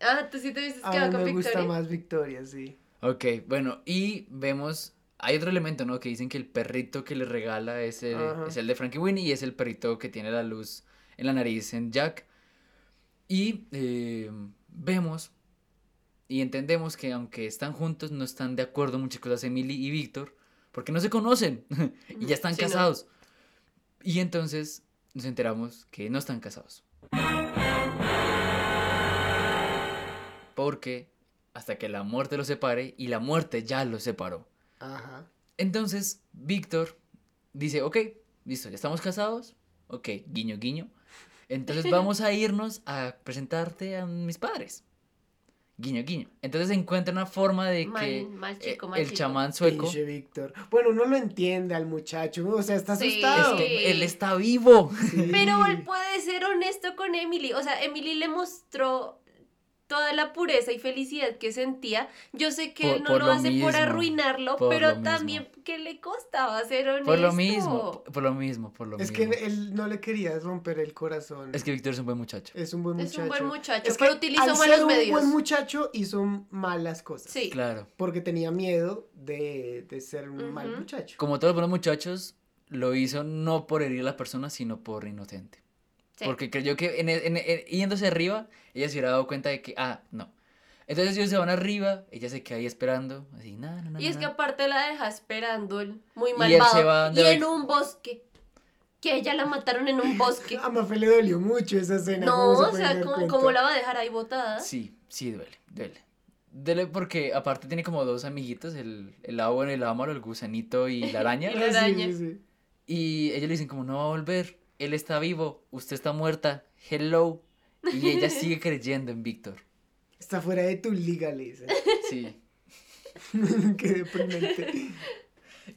Ah, tú sí te hubieses
A
quedado
mí
con
me gusta
Victoria.
más Victoria, sí.
Ok, bueno, y vemos, hay otro elemento, ¿no? Que dicen que el perrito que le regala es el,
Ajá.
es el de Frankie Winnie y es el perrito que tiene la luz en la nariz en Jack. Y eh, vemos y entendemos que aunque están juntos, no están de acuerdo en muchas cosas Emily y Víctor, porque no se conocen [laughs] y ya están
Sí, no.
casados. Y entonces nos enteramos que no están casados. Porque hasta que la muerte los separe y la muerte ya los separó.
Ajá.
Entonces, Víctor dice, ok, listo, ya estamos casados. Ok, guiño, guiño. Entonces [laughs] vamos a irnos a presentarte a mis padres. Guiño, guiño. Entonces encuentra una forma de
Mal-
que
mal
eh,
chico, mal
el
chico.
chamán sueco...
Pinche Víctor. Bueno, uno lo entiende al muchacho. O sea, está
Sí.
asustado.
Es que él está vivo.
Pero él puede ser honesto con Emily. O sea, Emily le mostró toda la pureza y felicidad que sentía. Yo sé que
Por-
él no lo
lo
hace por arruinarlo,
por
pero también que le costaba ser honesto.
Por lo mismo, por lo mismo, por lo
Es que
mismo.
él no le quería romper el corazón.
Es que Víctor es un buen muchacho.
Es un buen
Es
muchacho.
un buen muchacho,
Es que
pero utilizó
al
malos
ser un
medios.
buen muchacho hizo malas cosas.
Sí.
Claro.
Porque tenía miedo de, de ser un mal muchacho.
Como todos los buenos muchachos, lo hizo no por herir a la persona, sino por inocente.
Sí.
Porque creyó que en, en- en- yéndose arriba, ella se hubiera dado cuenta de que, ah, no. Entonces ellos se van arriba, ella se queda ahí esperando, así, nada, nada,
Y es que aparte la deja esperando el muy
Y él se va
malvado. Y en un bosque. Que ella la mataron en un bosque. [laughs]
A Mafe le dolió mucho esa escena.
No,
¿cómo se
o sea,
dar
¿cómo,
cuenta?
cómo la va a dejar ahí botada?
Sí, sí, duele, duele. Duele porque aparte tiene como dos amiguitos, el, el y el malo, el gusanito y la araña. [laughs]
Y la
Ah, sí,
araña.
sí, sí.
Y ellos le dicen como, no va a volver, él está vivo, usted está muerta, hello. Y ella sigue [laughs] creyendo en Víctor.
Está fuera de tu liga, le dicen.
Sí. [laughs]
Qué deprimente.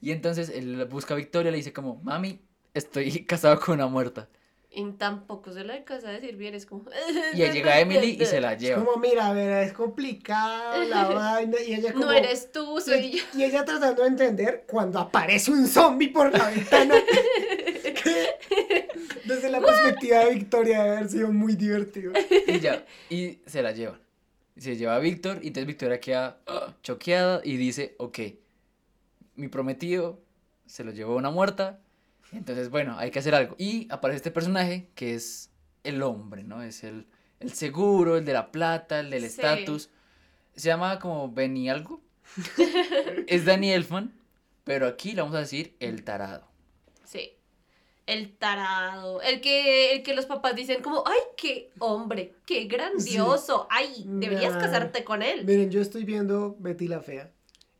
Y entonces él busca a Victoria, le dice como, mami, estoy casado con una muerta.
Y tampoco se la alcanza a decir bien, es como...
Y ahí llega Emily y se la
Es
lleva.
como, mira, a ver, es complicado la [laughs] vaina. Y ella como...
No eres tú, soy yo.
Y ella tratando de entender cuando aparece un zombie por la ventana. Desde la perspectiva de Victoria debe haber sido muy divertido.
Y ya, y se la llevan. Se lleva a Víctor y entonces Victoria queda ah, choqueada y dice, ok, mi prometido se lo llevó una muerta, entonces bueno, hay que hacer algo. Y aparece este personaje que es el hombre, ¿no? Es el, el seguro, el de la plata, el del
Sí.
estatus. Se llama como Benny algo. [laughs] es Danny Elfman, pero aquí le vamos a decir el tarado.
Sí. El tarado. El que, el que los papás dicen como, ay, qué hombre, qué grandioso. Ay, deberías
Nah.
casarte con él.
Miren, yo estoy viendo Betty la Fea.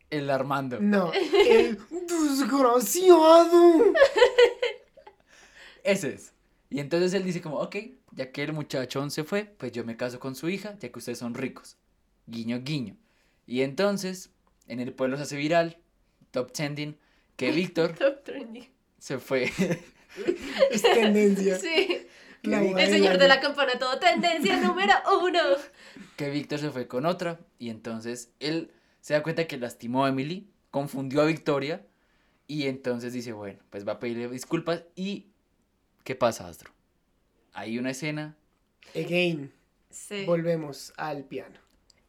El Armando.
No, el desgraciado.
Ese es. Y entonces él dice como, ok, ya que el muchachón se fue, pues yo me caso con su hija, ya que ustedes son ricos. Guiño, guiño. Y entonces, en el pueblo se hace viral, top trending, que Víctor
Top trending.
se fue. [laughs] [laughs]
Es tendencia.
Sí.
La
El
buena.
señor de la campana todo. Tendencia número uno.
que Víctor se fue con otra. Y entonces él se da cuenta que lastimó a Emily, confundió a Victoria. Y entonces dice, bueno, pues va a pedirle disculpas. ¿Y qué pasa, Astro? Hay una escena
Again,
Sí.
volvemos al piano.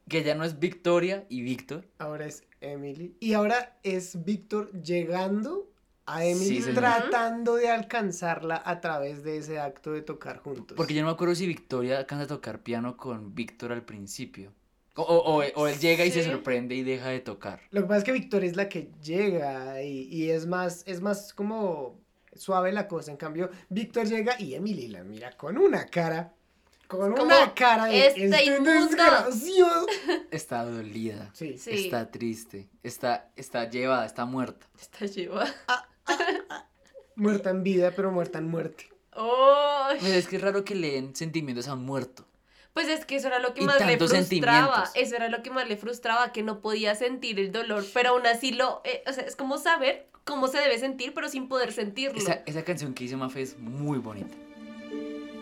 que ya no es Victoria y Víctor,
Ahora es Emily. Y ahora es Víctor llegando a Emily,
Sí,
tratando de alcanzarla a través de ese acto de tocar juntos.
Porque yo no me acuerdo si Victoria alcanza a tocar piano con Víctor al principio. O, o- o- o él llega y se sorprende y deja de tocar.
Lo que pasa es que Victoria es la que llega y, y es más, es más como suave la cosa. En cambio, Víctor llega y Emily la mira con una cara. Con
Como,
una cara de
"Esta
"Este
inmunda".
desgraciado". [laughs]
Está dolida.
Sí.
Sí.
Está triste. Está, está llevada, está muerta.
Está lleva. [laughs]
Muerta en vida, pero muerta en muerte.
Oh,
Pues es que es raro que leen sentimientos a un muerto.
pues es que eso era lo que
Y
más le
tantos
frustraba.
sentimientos.
Eso era lo que más le frustraba, que no podía sentir el dolor, pero aún así lo. eh, o sea, es como saber cómo se debe sentir, pero sin poder sentirlo.
Esa, esa canción que hizo Mafe es muy bonita.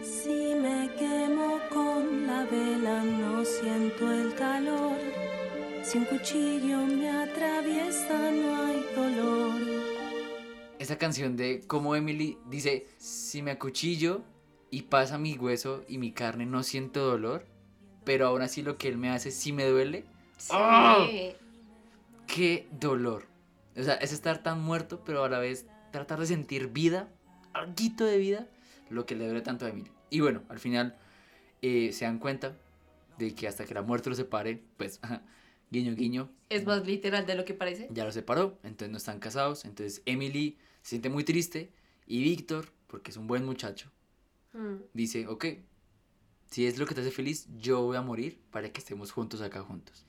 Si me quemo con la vela no siento el calor. Si un cuchillo me atraviesa no hay dolor.
Esa canción de cómo Emily dice, si me acuchillo y pasa mi hueso y mi carne no siento dolor, pero aún así lo que él me hace sí me duele. ¡Ah! ¡Qué dolor! O sea, es estar tan muerto, pero a la vez tratar de sentir vida, algo de vida, lo que le duele tanto a Emily. Y bueno, al final eh, se dan cuenta de que hasta que la muerte los separe, pues, guiño, guiño.
Es más literal de lo que parece.
Ya los separó, entonces no están casados. Entonces Emily se siente muy triste y Víctor, porque es un buen muchacho,
Mm.
dice, ok, si es lo que te hace feliz, yo voy a morir para que estemos juntos acá juntos.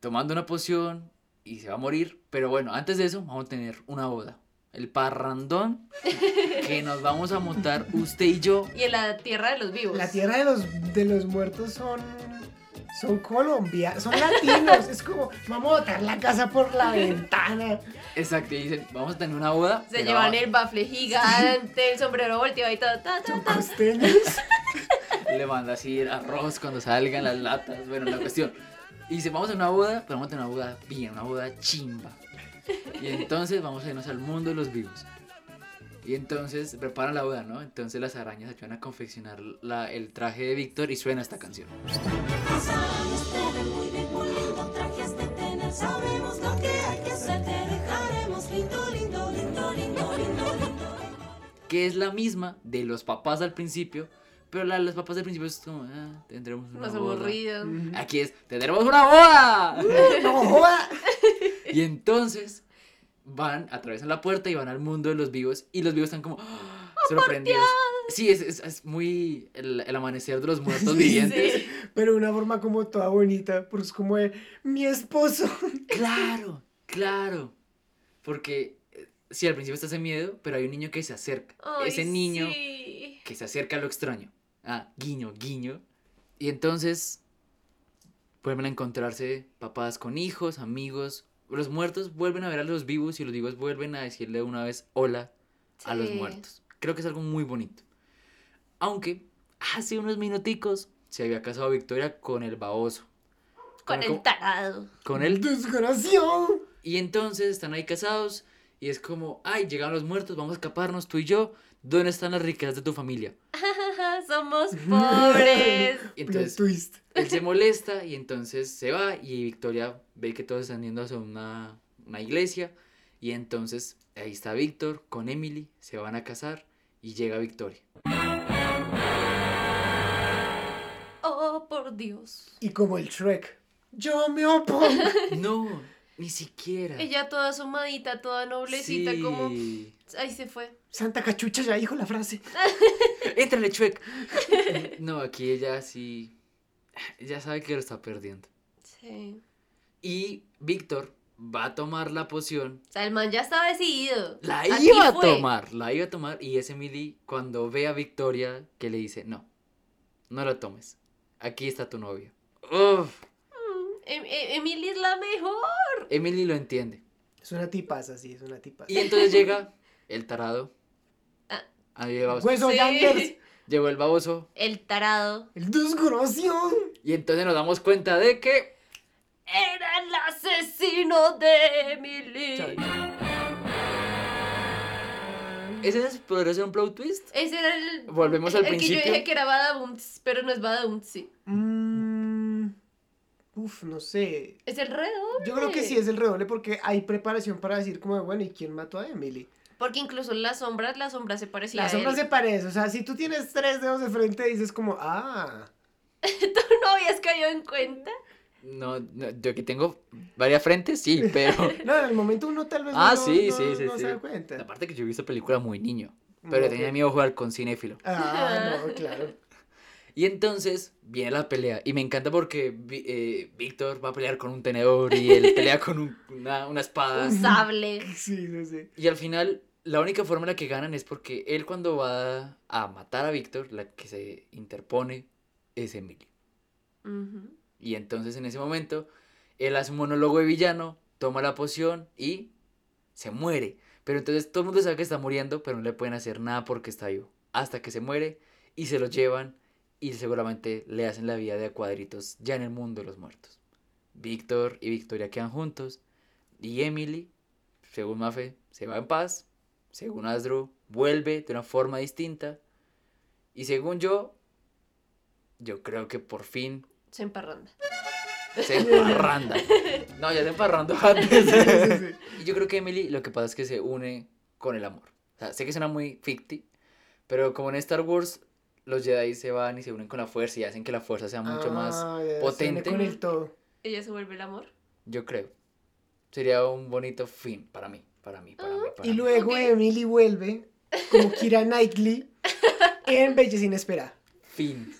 Tomando una poción y se va a morir, pero bueno, antes de eso vamos a tener una boda. El parrandón [laughs] que nos vamos a montar usted y yo.
Y en la tierra de los vivos.
La tierra de los, de los muertos son. Son colombianos, son latinos. es como, vamos a botar la casa por la ventana.
Exacto, y dicen, vamos a tener una boda.
Se llevan el bafle gigante, el sombrero volteado y todo. Ta, ta, ta. [laughs]
Le manda así arroz cuando salgan las latas. Bueno, la cuestión. Y dice, vamos a una boda, pero vamos a tener una boda bien, una boda chimba. Y entonces vamos a irnos al mundo de los vivos. Y entonces preparan la boda, ¿no? Entonces las arañas ayudan a confeccionar la- el traje de Víctor y suena esta canción.
Que
es la misma de los papás al principio. Pero la de los papás al principio es como, ah, tendremos una
Más
boda.
aburrido.
Aquí es, tendremos una boda.
¡No joda! [laughs]
Y entonces van, atraviesan la puerta y van al mundo de los vivos. Y los vivos están como ¡ah! sorprendidos. Sí, es, es, es muy el, el amanecer de los [laughs] muertos vivientes.
Pero de una forma como toda bonita, porque es como de, mi esposo. [laughs]
Claro, claro. Porque eh, sí, al principio está ese miedo, pero hay un niño que se acerca.
Ay,
ese niño
sí.
que se acerca a lo extraño. Ah, guiño, guiño. Y entonces vuelven a encontrarse papás con hijos, amigos. Los muertos vuelven a ver a los vivos y los vivos vuelven a decirle una vez hola a los muertos. Creo que es algo muy bonito. Aunque hace unos minuticos se había casado Victoria con el baboso.
Con el tarado.
Con el
desgraciado.
Y entonces están ahí casados y es como, ay, llegaron los muertos, vamos a escaparnos tú y yo. ¿Dónde están las riquezas de tu familia? [laughs]
Somos pobres. [laughs]
Y entonces
twist.
él se [laughs] molesta y entonces se va y Victoria ve que todos están yendo hacia una, una iglesia y entonces ahí está Víctor con Emily, se van a casar y llega Victoria.
Oh, por Dios.
Y como el Shrek, yo me opongo.
No, ni siquiera.
Ella toda asomadita, toda noblecita,
Sí.
como... Ahí se fue.
Santa Cachucha ya dijo la frase. [laughs]
Éntrale, Chuec. [laughs] No, aquí ella sí. Ya sabe que lo está perdiendo.
Sí.
Y Víctor va a tomar la poción.
O sea, el man ya estaba decidido.
La
Aquí
iba a tomar, la iba a tomar. Y es Emily cuando ve a Victoria que le dice: No, no la tomes. Aquí está tu novia. Uf,
Em- em- Emily es la mejor.
Emily lo entiende.
Es una tipaza, sí, es una tipaza.
Y entonces llega el tarado. Ahí el baboso.
Hueso
Sí.
Llegó el baboso.
El tarado.
el desgraciado.
Y entonces nos damos cuenta de que.
Era el asesino de Emily.
¿Ese es, podría ser un plot twist?
Ese era el.
Volvemos al
el que yo
principio.
dije que era Badabunts, pero no es Badabunts, sí.
Mm, uf, no sé.
Es el redoble.
Yo creo que sí es el redoble porque hay preparación para decir como, bueno, ¿y quién mató a Emily?
Porque incluso en las sombras, la sombra se parecía
La
a
sombra
él.
se parece, o sea, si tú tienes tres dedos de frente dices como, ah, [laughs]
¿Tú no habías caído en cuenta?
No, no, yo que tengo varias frentes, sí, pero. [laughs]
no, en el momento uno tal vez
Ah,
no,
sí,
no-
sí, sí,
no
sí.
se da cuenta.
Aparte que yo he visto película muy niño, pero
Ok.
tenía miedo a jugar con cinéfilo.
Ah, [laughs] no, claro.
Y entonces viene la pelea. Y me encanta porque eh, Víctor va a pelear con un tenedor y él [laughs] pelea con un- una, una espada.
Un sable.
Sí, sí, sí.
Y al final, la única forma en la que ganan es porque él cuando va a matar a Víctor, la que se interpone es Emily.
Ujú.
Y entonces en ese momento, él hace un monólogo de villano, toma la poción y se muere. Pero entonces todo el mundo sabe que está muriendo, pero no le pueden hacer nada porque está vivo. Hasta que se muere y se lo llevan y seguramente le hacen la vida de a cuadritos ya en el mundo de los muertos. Víctor y Victoria quedan juntos y Emily, según Mafe, se va en paz, según Asdru, vuelve de una forma distinta y según yo, yo creo que por fin
Se emparranda.
se emparranda. [laughs] No, ya se emparrando antes. Y yo creo que Emily lo que pasa es que se une con el amor. O sea, sé que suena muy ficti, pero como en Star Wars los Jedi se van y se unen con la fuerza y hacen que la fuerza sea mucho
Ah,
más
se une
potente.
con el todo.
Ella se vuelve el amor.
Yo creo. Sería un bonito fin para mí, para mí, para mí. Para
Y
mí.
luego Emily vuelve como Kira Knightley en Belleza Inesperada.
Fin.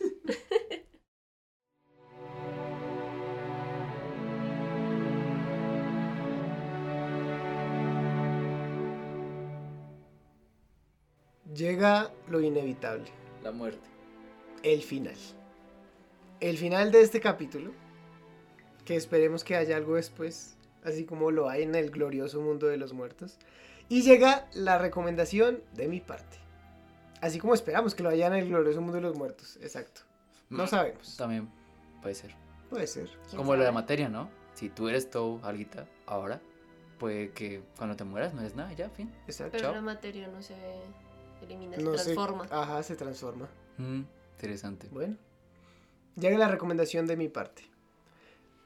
Llega lo inevitable,
La muerte.
el final. El final de este capítulo, que esperemos que haya algo después, así como lo hay en el glorioso mundo de los muertos. Y llega la recomendación de mi parte. Así como esperamos que lo haya en el glorioso mundo de los muertos, exacto. No
Mm,
sabemos,
También puede ser.
puede ser.
Como la materia, ¿no? Si tú eres todo alguita ahora, puede que cuando te mueras no eres nada, ya, fin.
Exacto.
Pero
Chao.
la materia no se elimina, se
No sé-
transforma.
Ajá, se transforma.
Mm, interesante.
Bueno, llega la recomendación de mi parte.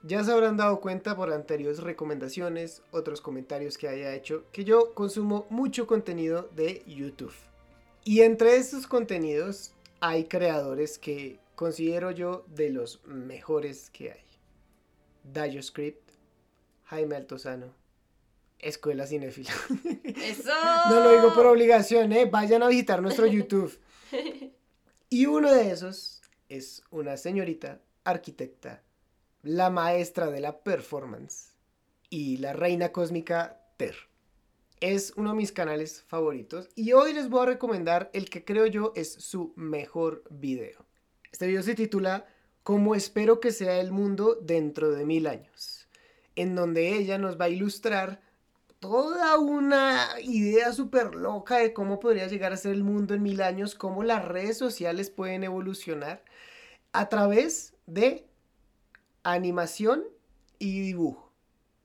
Ya se habrán dado cuenta por anteriores recomendaciones, otros comentarios que haya hecho, que yo consumo mucho contenido de YouTube. Y entre estos contenidos hay creadores que considero yo de los mejores que hay. DayoScript, Jaime Altozano, Escuela Cinéfila.
¡Eso! [laughs]
No lo digo por obligación, ¿eh? Vayan a visitar nuestro [laughs] YouTube. Y uno de esos es una señorita arquitecta, la maestra de la performance y la reina cósmica Ter. Es uno de mis canales favoritos y hoy les voy a recomendar el que creo yo es su mejor video. Este video se titula Como espero que sea el mundo dentro de mil años, en donde ella nos va a ilustrar toda una idea súper loca de cómo podría llegar a ser el mundo en mil años, cómo las redes sociales pueden evolucionar a través de animación y dibujo.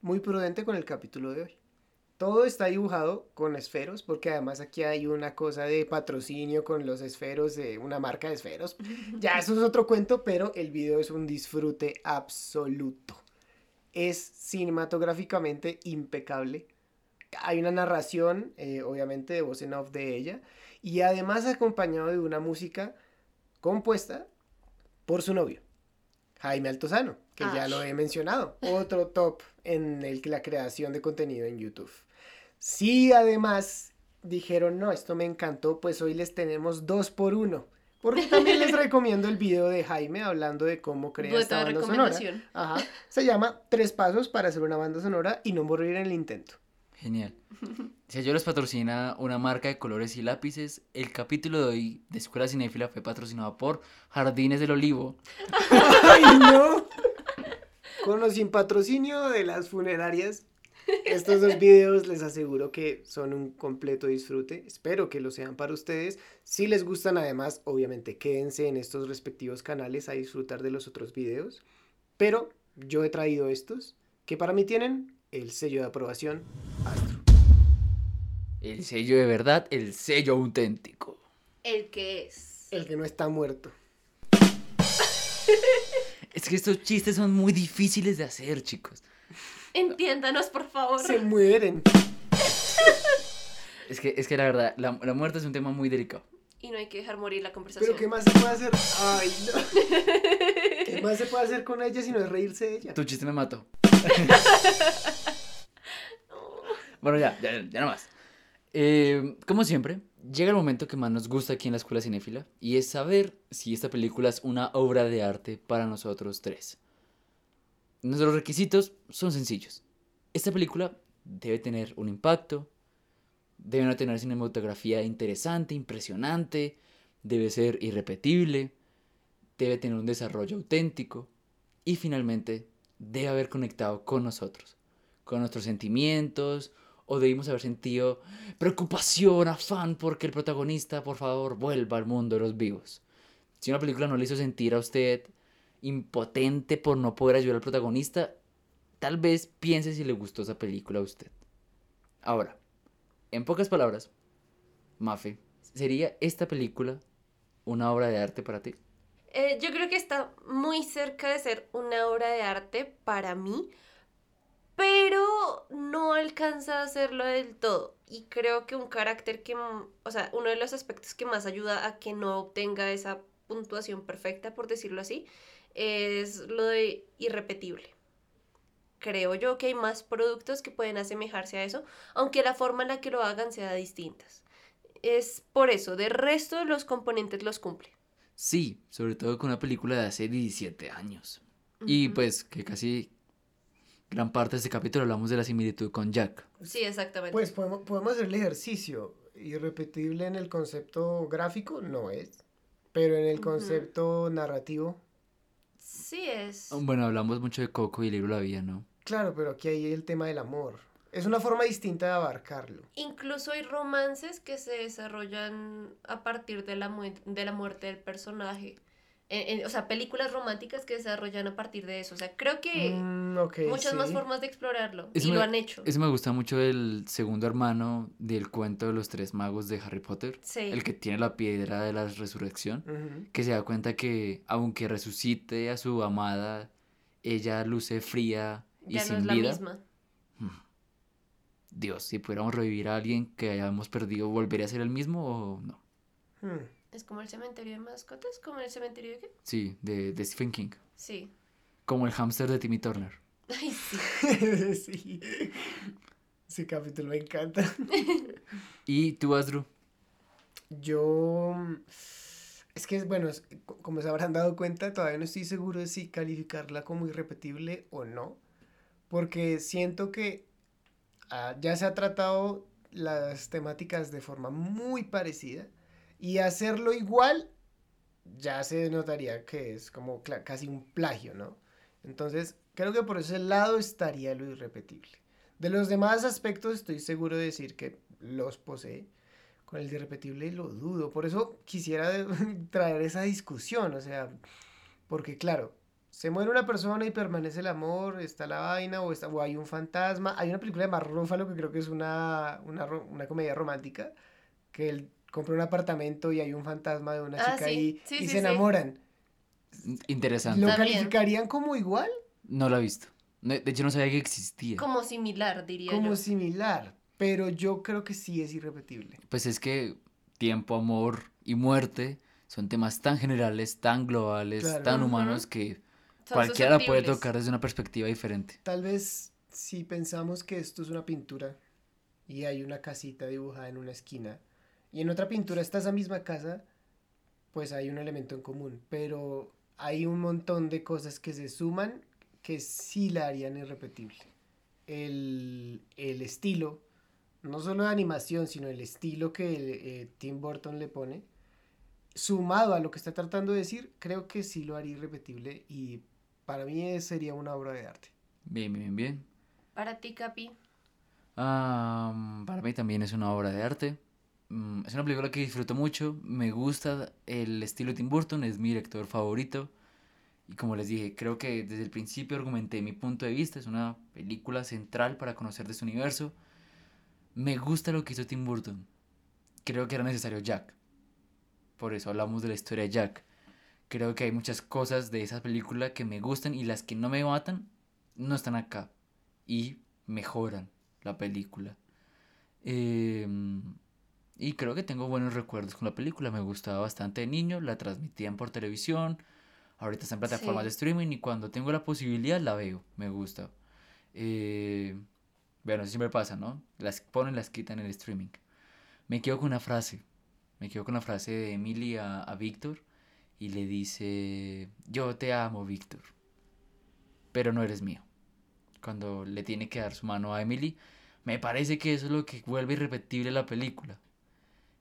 Muy prudente con el capítulo de hoy. Todo está dibujado con esferos, porque además aquí hay una cosa de patrocinio con los esferos de una marca de esferos. [laughs] Ya eso es otro cuento, pero el video es un disfrute absoluto. Es cinematográficamente impecable hay una narración, eh, obviamente, de voz en off de ella, y además acompañado de una música compuesta por su novio, Jaime Altozano, que ya lo he mencionado, otro top en el, la creación de contenido en YouTube. Si además dijeron, no, esto me encantó, pues hoy les tenemos dos por uno. Porque también les [laughs] recomiendo el video de Jaime hablando de cómo crea
Dueto
esta banda sonora. Ajá. Se llama Tres Pasos para hacer una banda sonora y no morir en el intento.
Genial. Si ellos les patrocina una marca de colores y lápices, el capítulo de hoy de Escuela Cinéfila fue patrocinado por Jardines del Olivo. [laughs]
¡Ay, no! Con o sin patrocinio de las funerarias, estos dos videos les aseguro que son un completo disfrute. Espero que lo sean para ustedes. Si les gustan, además, obviamente quédense en estos respectivos canales a disfrutar de los otros videos. Pero yo he traído estos que para mí tienen el sello de aprobación Astro.
El sello de verdad, el sello auténtico.
El que es.
El que no está muerto. [laughs]
Es que estos chistes son muy difíciles de hacer, chicos.
Entiéndanos, por favor.
Se mueren.
Es que, es que la verdad, la, la muerte es un tema muy delicado.
Y no hay que dejar morir la conversación.
Pero ¿qué más se puede hacer? Ay, no. [laughs] ¿Qué más se puede hacer con ella si no es reírse de ella?
Tu chiste me mató. [laughs] bueno, ya, ya, ya no más. Eh, como siempre, llega el momento que más nos gusta aquí en la Escuela Cinéfila y es saber si esta película es una obra de arte para nosotros tres. Nuestros requisitos son sencillos. Esta película debe tener un impacto, debe tener cinematografía interesante, impresionante, debe ser irrepetible, debe tener un desarrollo auténtico y finalmente debe haber conectado con nosotros, con nuestros sentimientos o debimos haber sentido preocupación, afán porque el protagonista por favor vuelva al mundo de los vivos. Si una película no le hizo sentir a usted impotente por no poder ayudar al protagonista, tal vez piense si le gustó esa película a usted. Ahora, en pocas palabras, Mafe, ¿sería esta película una obra de arte para ti?
Eh, yo creo que está muy cerca de ser una obra de arte para mí, pero no alcanza a hacerlo del todo. Y creo que un carácter que, mm, o sea, uno de los aspectos que más ayuda a que no obtenga esa puntuación perfecta, por decirlo así, es lo de irrepetible. Creo yo que hay más productos que pueden asemejarse a eso, aunque la forma en la que lo hagan sea distintas. Es por eso, de resto los componentes los cumple.
Sí, sobre todo con una película de hace 17 años. Y pues que casi gran parte de este capítulo hablamos de la similitud con Jack.
Sí, exactamente.
Pues podemos, podemos hacer el ejercicio. Irrepetible en el concepto gráfico no es, pero en el concepto narrativo,
Sí es.
Bueno, hablamos mucho de Coco y el libro La Vida, ¿no?
claro, pero aquí hay el tema del amor. Es una forma distinta de abarcarlo.
Incluso hay romances que se desarrollan a partir de la, mue- de la muerte del personaje. En- en- o sea, películas románticas que se desarrollan a partir de eso. O sea, creo que
Mm,
muchas más formas de explorarlo.
Eso
y
me,
lo han hecho.
Eso me gusta mucho el segundo hermano del cuento de los tres magos de Harry Potter.
Sí.
El que tiene la piedra de la resurrección. Que se da cuenta que aunque resucite a su amada, ella luce fría y
Ya no
sin
es la
vida.
misma.
Dios, si pudiéramos revivir a alguien que hayamos perdido, ¿volvería a ser el mismo o no?
Hmm.
Es como el cementerio de mascotas, como el cementerio de qué?
Sí, de, de Stephen King.
Sí.
Como el hámster de Timmy Turner. [laughs]
Ay, sí. [laughs]
sí. Ese capítulo me encanta. [laughs]
¿Y tú, Asdru?
Yo. Es que, bueno, como se habrán dado cuenta, todavía no estoy seguro de si calificarla como irrepetible o no. Porque siento que ah, ya se ha tratado las temáticas de forma muy parecida. Y hacerlo igual ya se notaría que es como casi un plagio, ¿no? Entonces, creo que por ese lado estaría lo irrepetible. De los demás aspectos estoy seguro de decir que los posee. Con el irrepetible lo dudo. Por eso quisiera [laughs] traer esa discusión. O sea, porque claro, se muere una persona y permanece el amor, está la vaina, o, está, o hay un fantasma. Hay una película de Mark Ruffalo que creo que es una, una, una comedia romántica, que él compra un apartamento y hay un fantasma de una
Ah,
chica
sí.
ahí
Sí,
y
sí,
se
sí.
enamoran.
Interesante.
¿Lo
También.
calificarían como igual?
No lo he visto. No, de hecho, no sabía que existía.
Como similar, diría
Como
yo.
similar. Pero yo creo que sí es irrepetible.
Pues es que tiempo, amor y muerte son temas tan generales, tan globales,
Claro.
tan humanos que
Son
cualquiera la puede tocar desde una perspectiva diferente.
Tal vez si pensamos que esto es una pintura y hay una casita dibujada en una esquina y en otra pintura está esa misma casa, pues hay un elemento en común. Pero hay un montón de cosas que se suman que sí la harían irrepetible. El, el estilo, no solo de animación, sino el estilo que eh, Tim Burton le pone, sumado a lo que está tratando de decir, creo que sí lo haría irrepetible y para mí sería una obra de arte.
Bien, bien, bien.
Para ti, Capi.
Ah, para mí también es una obra de arte. Mm, es una película que disfruto mucho. Me gusta el estilo de Tim Burton, es mi director favorito. Y como les dije, creo que desde el principio argumenté mi punto de vista. Es una película central para conocer de este universo. Me gusta lo que hizo Tim Burton. Creo que era necesario Jack. Por eso hablamos de la historia de Jack. Creo que hay muchas cosas de esa película que me gustan y las que no me matan no están acá. Y mejoran la película. Em, y creo que tengo buenos recuerdos con la película. Me gustaba bastante de niño. La transmitían por televisión. Ahorita está en plataformas
Sí.
de streaming y cuando tengo la posibilidad la veo. Me gusta. Eh, bueno, eso siempre pasa, ¿no? Las ponen, las quitan en el streaming. Me quedo con una frase. Me quedo con la frase de Emily a, a Víctor y le dice, yo te amo, Víctor, pero no eres mío. Cuando le tiene que dar su mano a Emily, me parece que eso es lo que vuelve irrepetible la película.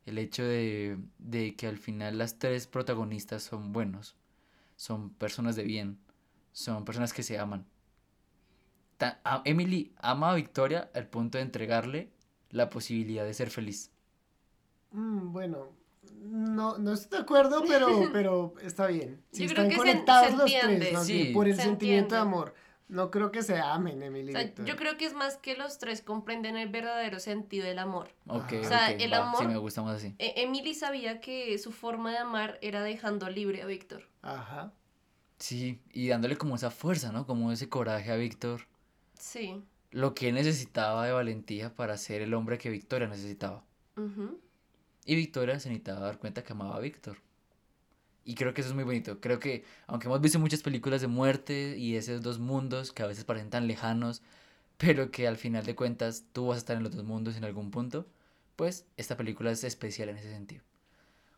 El hecho de, de que al final las tres protagonistas son buenos, son personas de bien, son personas que se aman. Ta- a- Emily ama a Victoria al punto de entregarle la posibilidad de ser feliz.
Mm, bueno, No, no estoy de acuerdo, pero, [laughs] pero está bien. Si
Yo creo
están
que se-
conectados
se
los
entiende.
tres, más
Sí.
bien, por el
Se
sentimiento de amor. No creo que se amen, Emily.
O sea, yo creo que es más que los tres comprenden el verdadero sentido del amor.
Ok,
O sea, el
va,
amor-
Sí, me gusta más así.
E- Emily sabía que su forma de amar era dejando libre a Víctor.
Ajá.
Sí, y dándole como esa fuerza, ¿no? Como ese coraje a Víctor.
Sí.
Lo que él necesitaba de valentía para ser el hombre que Victoria necesitaba.
Ujú.
Y Victoria se necesitaba dar cuenta que amaba a Víctor. Y creo que eso es muy bonito. Creo que, aunque hemos visto muchas películas de muerte y esos dos mundos que a veces parecen tan lejanos, [laughs] pero que al final de cuentas tú vas a estar en los dos mundos en algún punto, pues esta película es especial en ese sentido.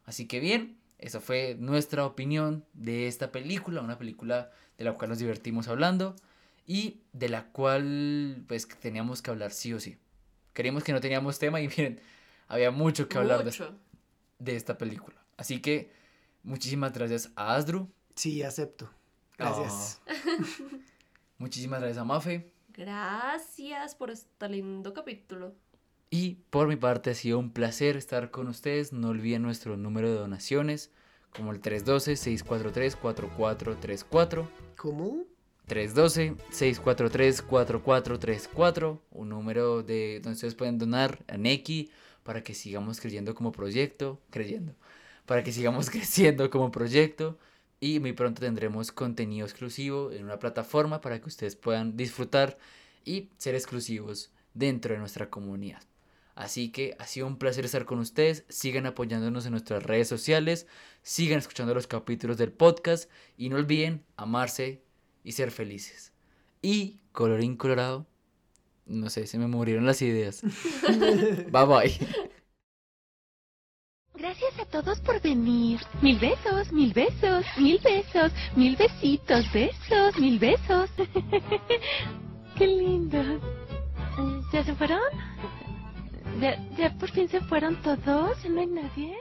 Así que bien, esa fue nuestra opinión de esta película, una película de la cual nos divertimos hablando y de la cual pues teníamos que hablar sí o sí. Creíamos que no teníamos tema y [laughs] miren, había mucho que hablar de,
Mucho.
de esta película. Así que muchísimas gracias a Asdru,
Sí, acepto. Gracias.
muchísimas gracias a Mafe
Gracias por este lindo capítulo.
y por mi parte ha sido un placer estar con ustedes. No olviden nuestro número de donaciones como el 312-643-4434.
¿Cómo?
312-643-4434, un número de donde ustedes pueden donar a Neki para que sigamos creyendo como proyecto, creyendo, para que sigamos [laughs] creciendo como proyecto y muy pronto tendremos contenido exclusivo en una plataforma para que ustedes puedan disfrutar y ser exclusivos dentro de nuestra comunidad. Así que ha sido un placer estar con ustedes. Sigan apoyándonos en nuestras redes sociales. Sigan escuchando los capítulos del podcast. Y no olviden amarse y ser felices. Y, colorín colorado, no sé, se me murieron las ideas. [laughs] bye bye.
Gracias a todos por venir. Mil besos, mil besos, mil besos, mil besitos, besos, mil besos. [laughs] Qué lindo. ¿Ya se fueron? ¿Ya, ¿Ya por fin se fueron todos? ¿No hay nadie?